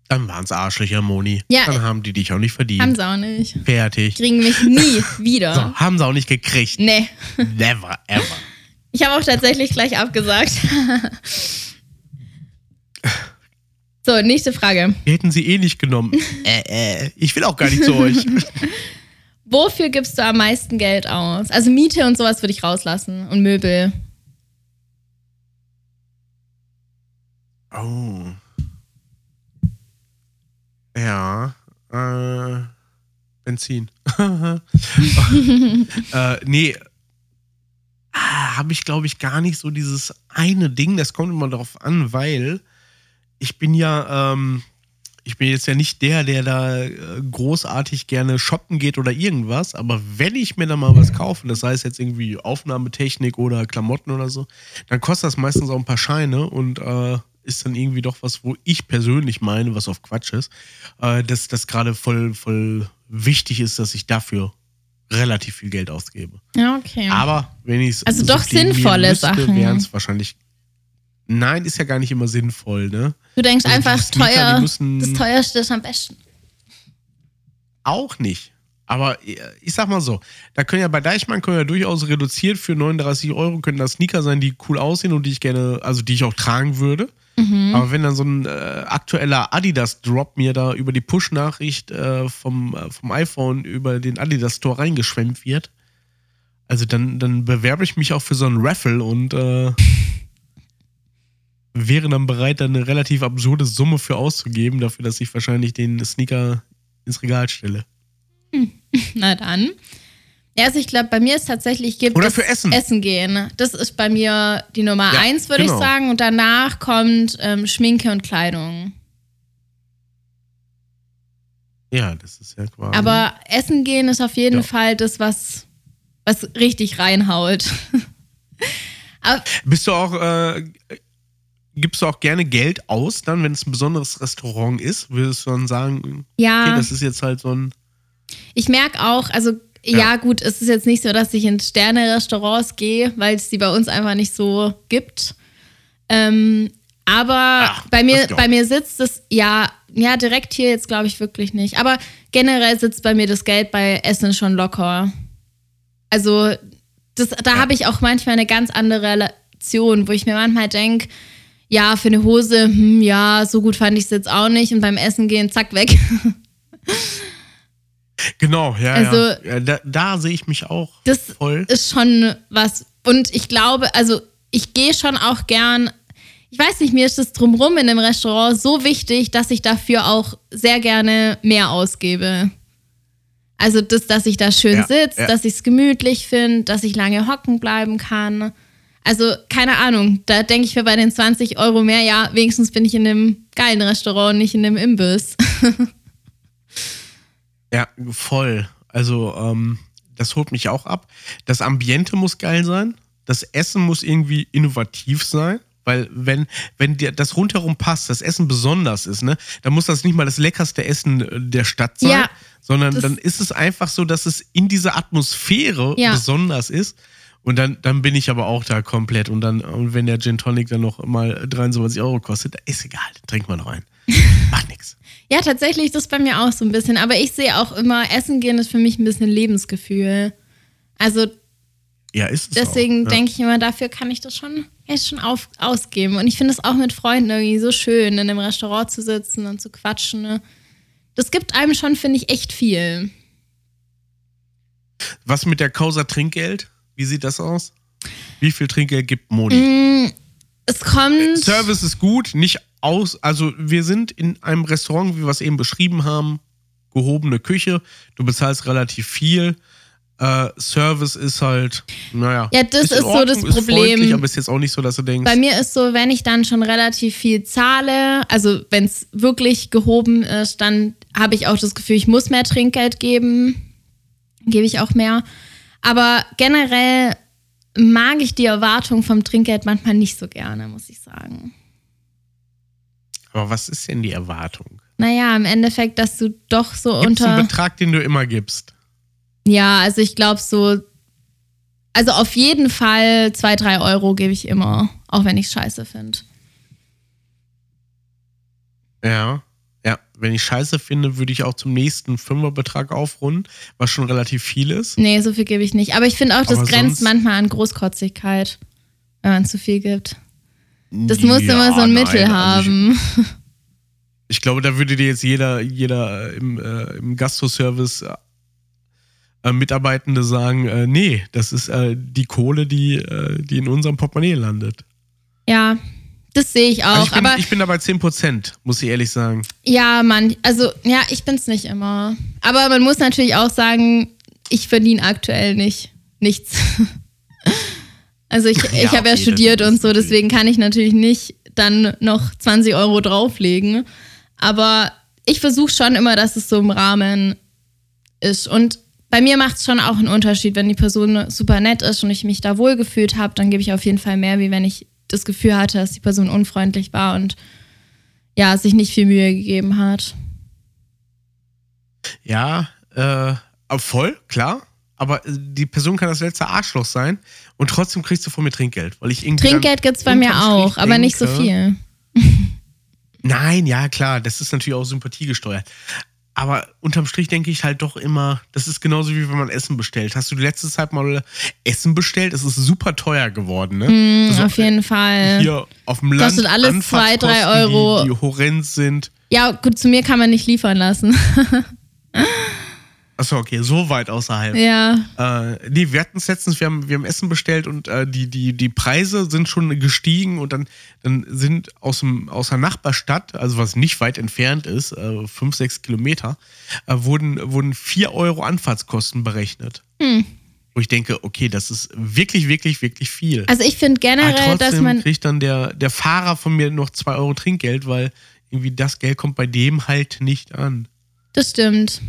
Dann waren es Arschlöcher, Moni. Ja, Dann haben die dich auch nicht verdient. Haben sie auch nicht. Fertig. Kriegen mich nie (laughs) wieder. So, haben sie auch nicht gekriegt. Nee. Never, ever. Ich habe auch tatsächlich gleich abgesagt. (laughs) so, nächste Frage. Wir hätten sie eh nicht genommen. (laughs) äh, äh, ich will auch gar nicht zu euch. Wofür gibst du am meisten Geld aus? Also Miete und sowas würde ich rauslassen und Möbel. Oh. Ja. Äh, Benzin. (laughs) äh, nee. Ah, Habe ich, glaube ich, gar nicht so dieses eine Ding. Das kommt immer darauf an, weil ich bin ja, ähm, ich bin jetzt ja nicht der, der da äh, großartig gerne shoppen geht oder irgendwas. Aber wenn ich mir da mal was kaufe, das heißt jetzt irgendwie Aufnahmetechnik oder Klamotten oder so, dann kostet das meistens auch ein paar Scheine und äh, ist dann irgendwie doch was, wo ich persönlich meine, was auf Quatsch ist, äh, dass das gerade voll, voll wichtig ist, dass ich dafür relativ viel Geld ausgebe. Ja, okay. Aber wenn ich es Also doch sinnvolle Sachen. wären es wahrscheinlich. Nein, ist ja gar nicht immer sinnvoll, ne? du denkst also einfach, Sneaker, teuer, das teuerste ist am besten. Auch nicht. Aber äh, ich sag mal so, da können ja bei Deichmann können ja durchaus reduziert für 39 Euro können das Sneaker sein, die cool aussehen und die ich gerne, also die ich auch tragen würde. Aber wenn dann so ein äh, aktueller Adidas-Drop mir da über die Push-Nachricht äh, vom, äh, vom iPhone über den Adidas Store reingeschwemmt wird, also dann, dann bewerbe ich mich auch für so einen Raffle und äh, wäre dann bereit, da eine relativ absurde Summe für auszugeben, dafür, dass ich wahrscheinlich den Sneaker ins Regal stelle. (laughs) Na dann. Ja, also ich glaube, bei mir ist tatsächlich gibt Oder für Essen. Essen gehen. Das ist bei mir die Nummer Ja, eins, würde genau. ich sagen. Und danach kommt ähm, Schminke und Kleidung. Ja, das ist ja quasi. Aber Essen gehen ist auf jeden Ja. Fall das, was, was richtig reinhaut. (laughs) Bist du auch, äh, gibst du auch gerne Geld aus, dann, wenn es ein besonderes Restaurant ist? Würdest du dann sagen, ja, okay, das ist jetzt halt so ein. Ich merke auch, also ja. Ja. gut, es ist jetzt nicht so, dass ich in Sterne-Restaurants gehe, weil es die bei uns einfach nicht so gibt. Ähm, aber Ach, bei mir, bei mir sitzt es, ja, ja, direkt hier jetzt glaube ich wirklich nicht. Aber generell sitzt bei mir das Geld bei Essen schon locker. Also, das, da habe ich auch manchmal eine ganz andere Relation, wo ich mir manchmal denke, ja, für eine Hose, hm, ja, so gut fand ich es jetzt auch nicht. Und beim Essen gehen, zack, weg. (laughs) Genau, ja. Also- ja. da, da sehe ich mich auch Das voll. ist schon was. Und ich glaube, also ich gehe schon auch gern. Ich weiß nicht, mir ist das drumrum in einem Restaurant so wichtig, dass ich dafür auch sehr gerne mehr ausgebe. Also das, dass ich da schön Ja, sitze, ja. dass ich es gemütlich finde, dass ich lange hocken bleiben kann. Also keine Ahnung, da denke ich mir bei den 20 Euro mehr, ja, wenigstens bin ich in einem geilen Restaurant, nicht in einem Imbiss. (laughs) Ja, voll. Also, ähm, das holt mich auch ab. Das Ambiente muss geil sein. Das Essen muss irgendwie innovativ sein. Weil wenn, wenn dir das rundherum passt, das Essen besonders ist, ne, dann muss das nicht mal das leckerste Essen äh, der Stadt sein, Ja, sondern dann ist es einfach so, dass es in dieser Atmosphäre Ja. besonders ist. Und dann, dann bin ich aber auch da komplett. Und dann, und wenn der Gin Tonic dann noch mal 23 Euro kostet, ist egal, trink mal noch ein. (laughs) Macht nix. Ja, tatsächlich ist das bei mir auch so ein bisschen. Aber ich sehe auch immer, Essen gehen ist für mich ein bisschen Lebensgefühl. Also Ja, ist es deswegen ja. denke ich immer, dafür kann ich das schon, echt schon auf, ausgeben. Und ich finde es auch mit Freunden irgendwie so schön, in einem Restaurant zu sitzen und zu quatschen. Ne? Das gibt einem schon, finde ich, echt viel. Was mit der Causa Trinkgeld? Wie sieht das aus? Wie viel Trinkgeld gibt Moni? Es kommt. Service ist gut, nicht aus. Also, wir sind in einem Restaurant, wie wir es eben beschrieben haben, gehobene Küche. Du bezahlst relativ viel. Äh, Service ist halt, naja. Ja, das ist so Ordnung, das Ist Problem. freundlich, aber ist jetzt auch nicht so, dass du denkst. Bei mir ist so, wenn ich dann schon relativ viel zahle, also wenn es wirklich gehoben ist, dann habe ich auch das Gefühl, ich muss mehr Trinkgeld geben. Gebe ich auch mehr. Aber generell mag ich die Erwartung vom Trinkgeld manchmal nicht so gerne, muss ich sagen. aber was ist denn die Erwartung? Naja, im Endeffekt, dass du doch so Gibt es einen unter. Betrag, den du immer gibst? Ja, also ich glaube so. Also auf jeden Fall zwei, drei Euro gebe ich immer, auch wenn ich scheiße finde. Ja. Wenn ich scheiße finde, würde ich auch zum nächsten Fünferbetrag aufrunden, was schon relativ viel ist. Nee, so viel gebe ich nicht. Aber ich finde auch, das Aber grenzt manchmal an Großkotzigkeit, wenn man zu viel gibt. Das muss Ja, immer so ein nein, Mittel also haben. Ich, ich glaube, da würde dir jetzt jeder, jeder äh, im, äh, im Gastroservice äh, Mitarbeitende sagen, äh, nee, das ist äh, die Kohle, die, äh, die in unserem Portemonnaie landet. ja, das sehe ich auch. Also ich, bin, aber ich bin da bei 10%, muss ich ehrlich sagen. ja, man, also ja, ich bin's nicht immer. Aber man muss natürlich auch sagen, ich verdiene aktuell nicht nichts. (laughs) Also ich, Ja, ich habe ja studiert und so, deswegen kann ich natürlich nicht dann noch 20 Euro drauflegen. Aber ich versuche schon immer, dass es so im Rahmen ist. Und bei mir macht es schon auch einen Unterschied, wenn die Person super nett ist und ich mich da wohlgefühlt habe, dann gebe ich auf jeden Fall mehr, wie wenn ich das Gefühl hatte, dass die Person unfreundlich war und ja, sich nicht viel Mühe gegeben hat. Ja, äh, voll, klar. Aber äh, die Person kann das letzte Arschloch sein und trotzdem kriegst du von mir Trinkgeld. Weil ich irgendwie Trinkgeld dann gibt's bei mir auch, aber nicht so viel. (laughs) Nein, ja, klar, das ist natürlich auch sympathiegesteuert. Aber unterm Strich denke ich halt doch immer, das ist genauso wie wenn man Essen bestellt. Hast du die letzte Zeit mal Essen bestellt? Es ist super teuer geworden, ne? Mm, Also, auf jeden Fall. Hier auf dem Land Kostet alles zwei, drei Euro. Die, die horrend sind. Ja, gut, zu mir kann man nicht liefern lassen. (laughs) Achso, okay, so weit außerhalb. ja. Äh, nee, wir hatten es letztens, wir haben, wir haben Essen bestellt und äh, die, die, die Preise sind schon gestiegen und dann, dann sind aus, dem, aus der Nachbarstadt, also was nicht weit entfernt ist, äh, fünf, sechs Kilometer, äh, wurden, wurden vier Euro Anfahrtskosten berechnet. Hm. Wo ich denke, okay, das ist wirklich, wirklich, wirklich viel. Also ich finde Aber generell, dass trotzdem man. kriegt dann der, der Fahrer von mir noch zwei Euro Trinkgeld, weil irgendwie das Geld kommt bei dem halt nicht an. Das stimmt.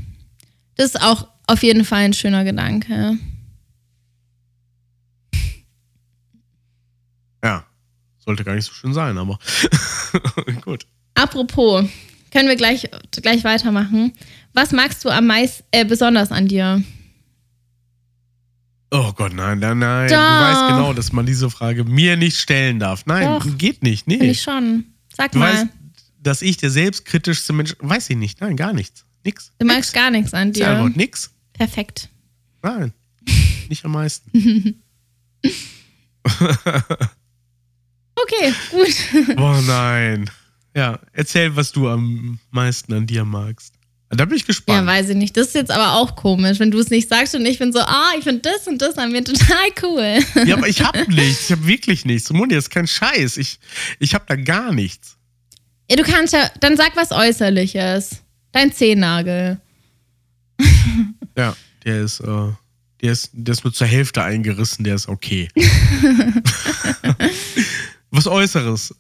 Das ist auch auf jeden Fall ein schöner Gedanke. Ja, sollte gar nicht so schön sein, aber (laughs) gut. Apropos, können wir gleich, gleich weitermachen. Was magst du am meisten, äh, besonders an dir? Oh Gott, nein, nein, nein. Doch. Du weißt genau, dass man diese Frage mir nicht stellen darf. Nein, Doch. geht nicht. Nee. Finde ich schon. Sag du mal, weißt, dass ich der selbstkritischste Mensch. Weiß ich nicht. Nein, gar nichts. Nix. du magst gar nichts an ja dir. einfach nix. Perfekt. Nein. Nicht am meisten. (laughs) Okay, gut. oh nein. Ja, erzähl, was du am meisten an dir magst. Da bin ich Ja, gespannt. weiß ich nicht. Das ist jetzt aber auch komisch, wenn du es nicht sagst und ich bin so, ah, ich finde das und das an mir total cool. Ja, aber ich hab nichts. Ich hab wirklich nichts. Moni, das ist kein Scheiß. Ich, ich hab da gar nichts. Ja, du kannst ja, dann sag was Äußerliches. Dein Zehennagel. (laughs) Ja, der ist, äh, der ist, der ist nur zur Hälfte eingerissen, der ist okay. (laughs) (laughs) Was Äußeres.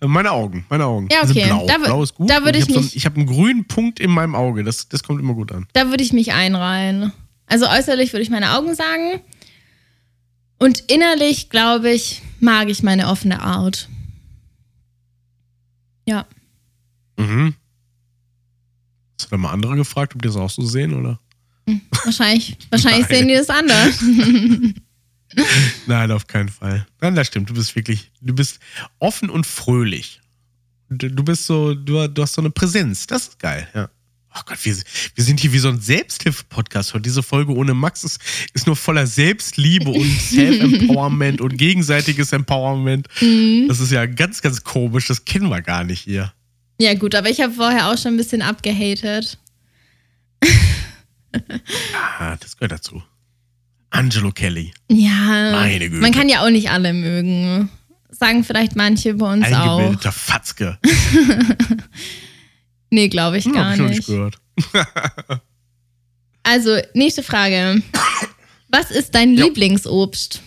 Äh, Meine Augen, meine Augen. Ja, okay. Blau. Da blau ist gut. da würde ich ich habe so, hab einen grünen Punkt in meinem Auge. Das, das kommt immer gut an. Da würde ich mich einreihen. Also äußerlich würde ich meine Augen sagen. Und innerlich, glaube ich, mag ich meine offene Art. Ja. Mhm. Hast du da mal andere gefragt, ob die das auch so sehen, oder? Wahrscheinlich, wahrscheinlich Nein. sehen die das anders. (laughs) Nein, auf keinen Fall. Nein, das stimmt. Du bist wirklich, du bist offen und fröhlich. Du, du bist so, du, du hast so eine Präsenz. Das ist geil, ja. Oh Gott, wir, wir sind hier wie so ein Selbsthilfe-Podcast. Und diese Folge ohne Max ist, ist nur voller Selbstliebe und (laughs) Self-Empowerment und gegenseitiges Empowerment. Das ist ja ganz, ganz komisch. Das kennen wir gar nicht hier. Ja, gut, aber ich habe vorher auch schon ein bisschen abgehatet. Ah, das gehört dazu. Angelo Kelly. Ja. Meine Güte. Man kann ja auch nicht alle mögen. Sagen vielleicht manche bei uns auch. Eingebildeter Fatzke. (laughs) Nee, glaube ich Hm, gar hab ich nicht. nicht gehört. (laughs) Also, nächste Frage. Was ist dein Ja. Lieblingsobst?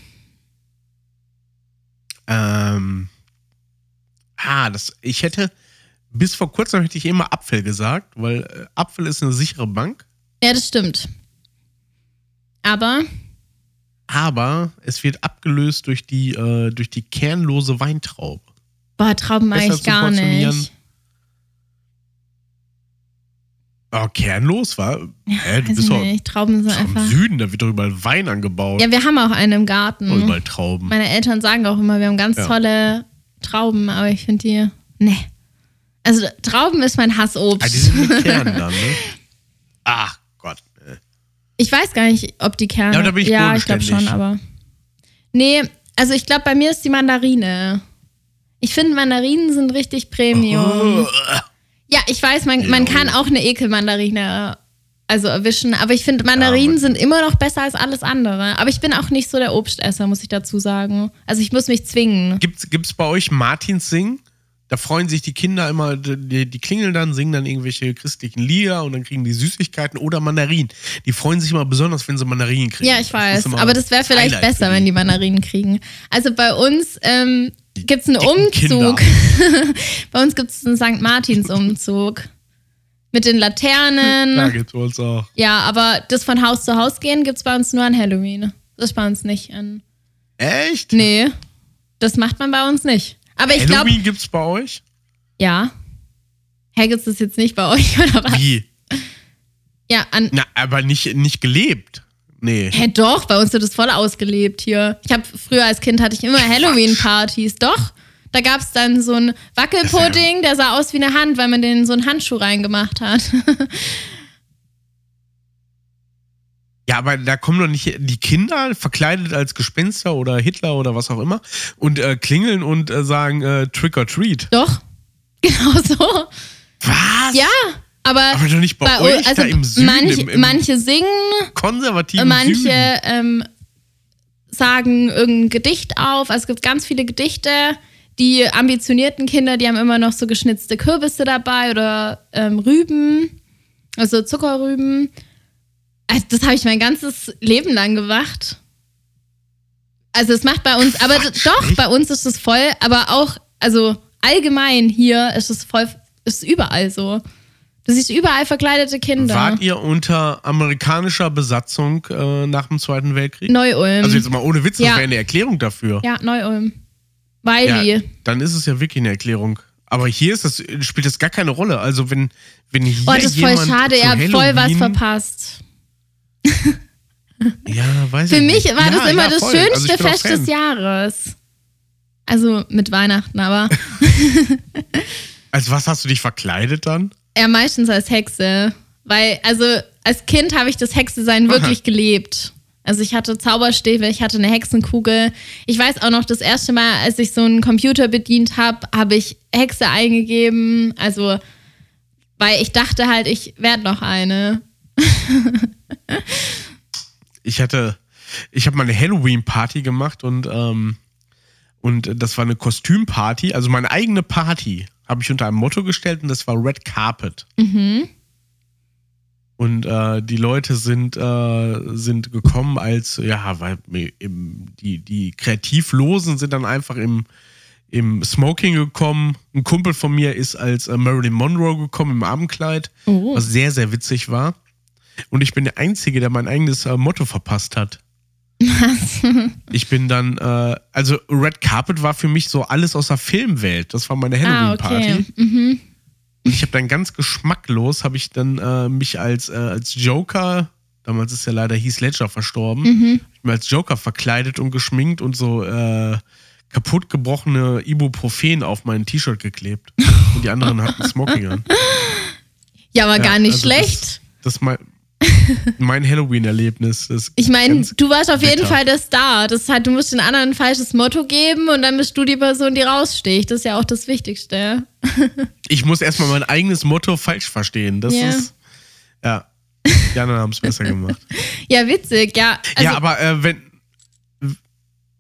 Ähm, ah, das, ich hätte, bis vor kurzem hätte ich immer Apfel gesagt, weil äh, Apfel ist eine sichere Bank, Ja, das stimmt. Aber, aber es wird abgelöst durch die, äh, durch die kernlose Weintraube. boah, Trauben mag Besser ich zu gar nicht. Oh, kernlos, war? Hä, du bist ich doch nicht. Trauben sind doch im einfach. Süden, da wird doch überall Wein angebaut. Ja, wir haben auch einen im Garten. Überall Trauben. Meine Eltern sagen auch immer, wir haben ganz Ja. tolle Trauben, aber ich finde die. Nee. Also Trauben ist mein Hassobst. Ah, die sind mit Kern dann, ne? (laughs) Ach Gott. äh. Ich weiß gar nicht, ob die Kerne. Ja, da bin ich Ja, ich glaube schon, aber. Nee, also ich glaube, bei mir ist die Mandarine. Ich finde, Mandarinen sind richtig Premium. Oh. Ja, ich weiß, man, man Ja. kann auch eine Ekelmandarine also erwischen, aber ich finde, Mandarinen man- sind immer noch besser als alles andere. Aber ich bin auch nicht so der Obstesser, muss ich dazu sagen. Also ich muss mich zwingen. Gibt's, gibt's bei euch Martins Singen? Da freuen sich die Kinder immer, die, die klingeln dann, singen dann irgendwelche christlichen Lieder und dann kriegen die Süßigkeiten oder Mandarinen. Die freuen sich immer besonders, wenn sie Mandarinen kriegen. Ja, ich weiß. Aber das wäre vielleicht Highlight besser, wenn die Mandarinen kriegen. Also bei uns ähm, gibt es einen Umzug. (laughs) bei uns gibt es einen St. Martins-Umzug. Mit den Da Laternen. gibt's bei uns auch. Ja, aber das von Haus zu Haus gehen gibt es bei uns nur an Halloween. Das ist bei uns nicht an. Echt? Nee, das macht man bei uns nicht. Aber ich glaube, Halloween gibt's bei euch? ja. Hä, gibt es das jetzt nicht bei euch (laughs) oder was? Wie? Ja, an. Na, aber nicht, nicht gelebt. Nee. Hä, doch, bei uns wird das voll ausgelebt hier. Ich habe früher als Kind hatte ich immer Halloween-Partys. Doch. Da gab es dann so einen Wackelpudding, der sah aus wie eine Hand, weil man den in so einen Handschuh reingemacht hat. (laughs) Ja, aber da kommen doch nicht die Kinder verkleidet als Gespenster oder Hitler oder was auch immer und äh, klingeln und äh, sagen äh, Trick or Treat. doch. (laughs) Genau so. Was? Ja, aber, Aber doch nicht bei, bei euch also da im Süden, manch, im, im manche singen, konservativen manche ähm, sagen irgendein Gedicht auf. Also es gibt ganz viele Gedichte. Die ambitionierten Kinder, die haben immer noch so geschnitzte Kürbisse dabei oder ähm, Rüben, also Zuckerrüben. Also das habe ich mein ganzes Leben lang gemacht. Also es macht bei uns, aber Quatsch, doch, echt? bei uns ist es voll, aber auch, also allgemein hier ist es voll, ist überall so. Du siehst überall verkleidete Kinder. Wart ihr unter amerikanischer Besatzung äh, nach dem Zweiten Weltkrieg? Neu-Ulm. Also jetzt mal ohne Witz, das Ja. wäre eine Erklärung dafür. Ja, Neu-Ulm. Wiley. Ja, dann ist es ja wirklich eine Erklärung. Aber hier ist das, spielt das gar keine Rolle. Also wenn, wenn hier Oh, das ist voll schade, ihr habt voll was verpasst. Ja, weiß Für ich mich nicht. war ja, das immer ja, das. Also schönste auch Fest des Jahres. Also mit Weihnachten, aber (laughs) Als was hast du dich verkleidet dann? eher meistens als Hexe. Weil, also als Kind habe ich das Hexe-Sein wirklich gelebt. Also ich hatte Zauberstäbe, ich hatte eine Hexenkugel. Ich weiß auch noch, das erste Mal, als ich so einen Computer bedient habe, habe ich Hexe eingegeben. Also, weil ich dachte halt, ich werde noch eine. (laughs) Ich hatte, ich habe mal eine Halloween-Party gemacht und, ähm, und das war eine Kostümparty, also meine eigene Party habe ich unter einem Motto gestellt und das war Red Carpet. Und äh, die Leute sind, äh, sind gekommen als, ja, weil im, die, die Kreativlosen sind dann einfach im, im Smoking gekommen. Ein Kumpel von mir ist als äh, Marilyn Monroe gekommen im Abendkleid, Oh. was sehr, sehr witzig war. Und ich bin der Einzige, der mein eigenes äh, Motto verpasst hat. Ich bin dann, äh, also Red Carpet war für mich so alles aus der Filmwelt. Das war meine Ah, Halloween-Party. okay. Mhm. Und ich habe dann ganz geschmacklos, habe ich dann äh, mich als, äh, als Joker, damals ist ja leider Heath Ledger verstorben, Mhm. ich bin als Joker verkleidet und geschminkt und so äh, kaputtgebrochene Ibuprofen auf mein T-Shirt geklebt. Und die anderen hatten Smoking an. (laughs) Ja, aber Ja, gar nicht also schlecht. Das, das mein, (laughs) mein Halloween-Erlebnis. Ich meine, du warst auf jeden bitter. Fall der Star. Das heißt, du musst den anderen ein falsches Motto geben und dann bist du die Person, die raussticht. Das ist ja auch das Wichtigste. (laughs) Ich muss erstmal mein eigenes Motto falsch verstehen. Das Ja. ist. Ja. Die anderen haben es besser gemacht. (laughs) Ja, witzig, ja. Also, ja, aber äh, wenn,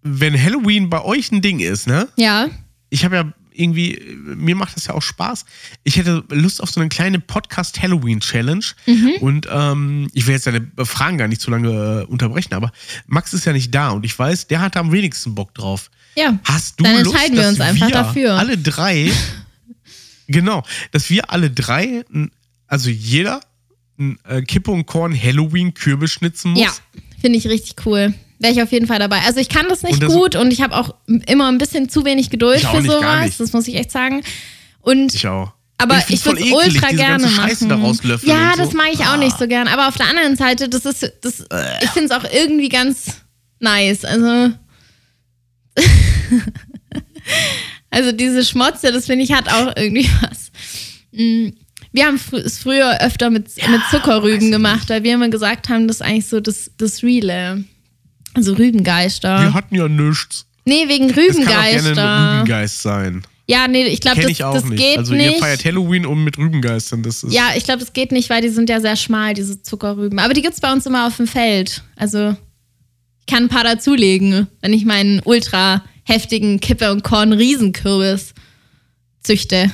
wenn Halloween bei euch ein Ding ist, ne? ja. Ich habe ja irgendwie, mir macht das ja auch Spaß. Ich hätte Lust auf so eine kleine Podcast-Halloween-Challenge. Mhm. Und ähm, ich will jetzt deine Fragen gar nicht zu lange äh, unterbrechen, aber Max ist ja nicht da und ich weiß, der hat am wenigsten Bock drauf. Ja. Hast du Dann Lust, entscheiden wir dass uns einfach wir dafür. Alle drei, (laughs) genau, dass wir alle drei, also jeder, ein äh, Kippe und Korn Halloween Kürbis schnitzen muss. Ja, finde ich richtig cool. Wäre ich auf jeden Fall dabei. Also ich kann das nicht Und das- gut und ich habe auch immer ein bisschen zu wenig Geduld Ich für nicht, sowas. Das muss ich echt sagen. Und Ich auch. aber ich, voll würde es ultra gerne machen. Ja, so. das mag ich auch Ah. nicht so gern. Aber auf der anderen Seite, das ist, das, ich finde es auch irgendwie ganz nice. Also, (laughs) also diese Schmotze, das finde ich hat auch irgendwie (laughs) was. Mm, Wir haben es früher öfter mit, mit Zuckerrüben gemacht, weil wir immer gesagt haben, das ist eigentlich so das, das Reale. Also Rübengeister. Wir hatten ja nichts. nee, wegen Es kann auch gerne ein Rübengeister. Rübengeist sein. Ja, nee, ich glaube, das, ich auch das nicht. geht also nicht. ihr feiert Halloween um mit Rübengeistern. Das ist Ja, ich glaube, das geht nicht, weil die sind ja sehr schmal, diese Zuckerrüben. Aber die gibt's bei uns immer auf dem Feld. Also ich kann ein paar dazulegen, wenn ich meinen ultra heftigen Kippe- und Korn-Riesenkürbis züchte.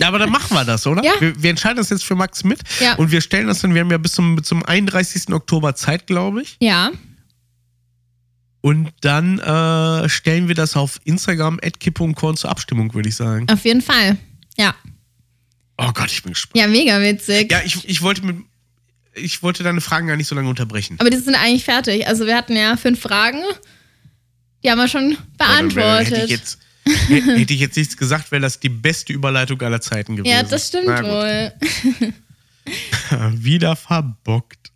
Ja, aber dann machen wir das, oder? Ja. Wir, wir entscheiden das jetzt für Max mit. Ja. Und wir stellen das dann, wir haben ja bis zum, zum 31. Oktober Zeit, glaube ich. Ja, Und dann äh, stellen wir das auf Instagram, Kippe und Korn zur Abstimmung, würde ich sagen. auf jeden Fall. Ja, Oh Gott, ich bin gespannt. ja, mega witzig. Ja, ich, ich wollte mit. Ich wollte deine Fragen gar nicht so lange unterbrechen. Aber die sind eigentlich fertig. Also wir hatten ja fünf Fragen. Die haben wir schon beantwortet. Hätte ich jetzt, hätte ich jetzt nichts gesagt, wäre das die beste Überleitung aller Zeiten gewesen. ja, das stimmt wohl. (laughs) Wieder verbockt.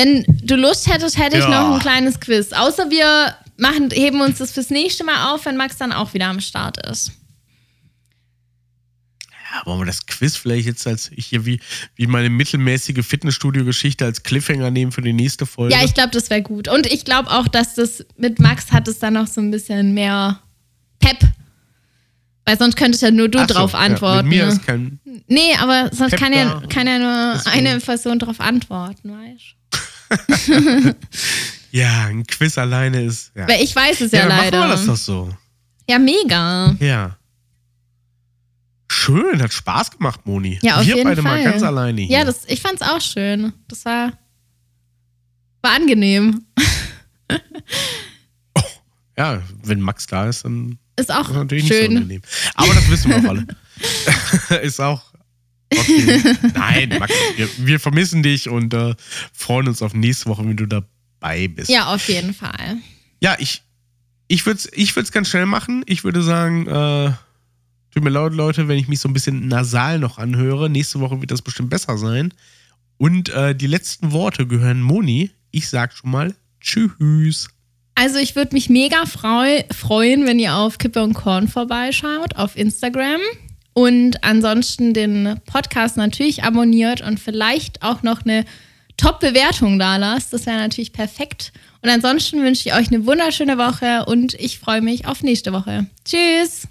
Wenn du Lust hättest, hätte ich Ja. noch ein kleines Quiz. Außer wir machen, heben uns das fürs nächste Mal auf, wenn Max dann auch wieder am Start ist. Ja, wollen wir das Quiz vielleicht jetzt als ich hier wie, wie meine mittelmäßige Fitnessstudio-Geschichte als Cliffhanger nehmen für die nächste Folge? Ja, ich glaube, das wäre gut. Und ich glaube auch, dass das mit Max hat es dann noch so ein bisschen mehr Pep. Weil sonst könntest ja nur du Ach so, drauf ja, antworten. mit mir ne? ist kein. nee, aber sonst Pep kann ja, kann ja nur eine Person drauf antworten, weißt (laughs) Ja, ein Quiz alleine ist. Ja, Weil ich weiß es ja, ja, dann leider. machen wir das doch so. Ja, mega. Ja. Schön, hat Spaß gemacht, Moni. Ja, auf wir jeden beide Fall. mal ganz alleine hier. Ja, das, ich fand's auch schön. Das war, war angenehm. (laughs) ja, wenn Max da ist, dann Ist auch ist natürlich nicht so schön. angenehm. Aber das wissen wir auch alle. (laughs) ist auch. Okay. (laughs) Nein, Max, wir, wir vermissen dich und äh, freuen uns auf nächste Woche, wenn du dabei bist. ja, auf jeden Fall. Ja, ich, ich würde es ich würd's ganz schnell machen. Ich würde sagen, äh, tut mir leid, Leute, wenn ich mich so ein bisschen nasal noch anhöre. Nächste Woche wird das bestimmt besser sein. Und äh, die letzten Worte gehören Moni. Ich sag schon mal Tschüss. Also ich würde mich mega freu freuen, wenn ihr auf Kippe und Korn vorbeischaut auf Instagram und ansonsten den Podcast natürlich abonniert und vielleicht auch noch eine Top-Bewertung da lasst. Das wäre natürlich perfekt. Und ansonsten wünsche ich euch eine wunderschöne Woche und ich freue mich auf nächste Woche. Tschüss!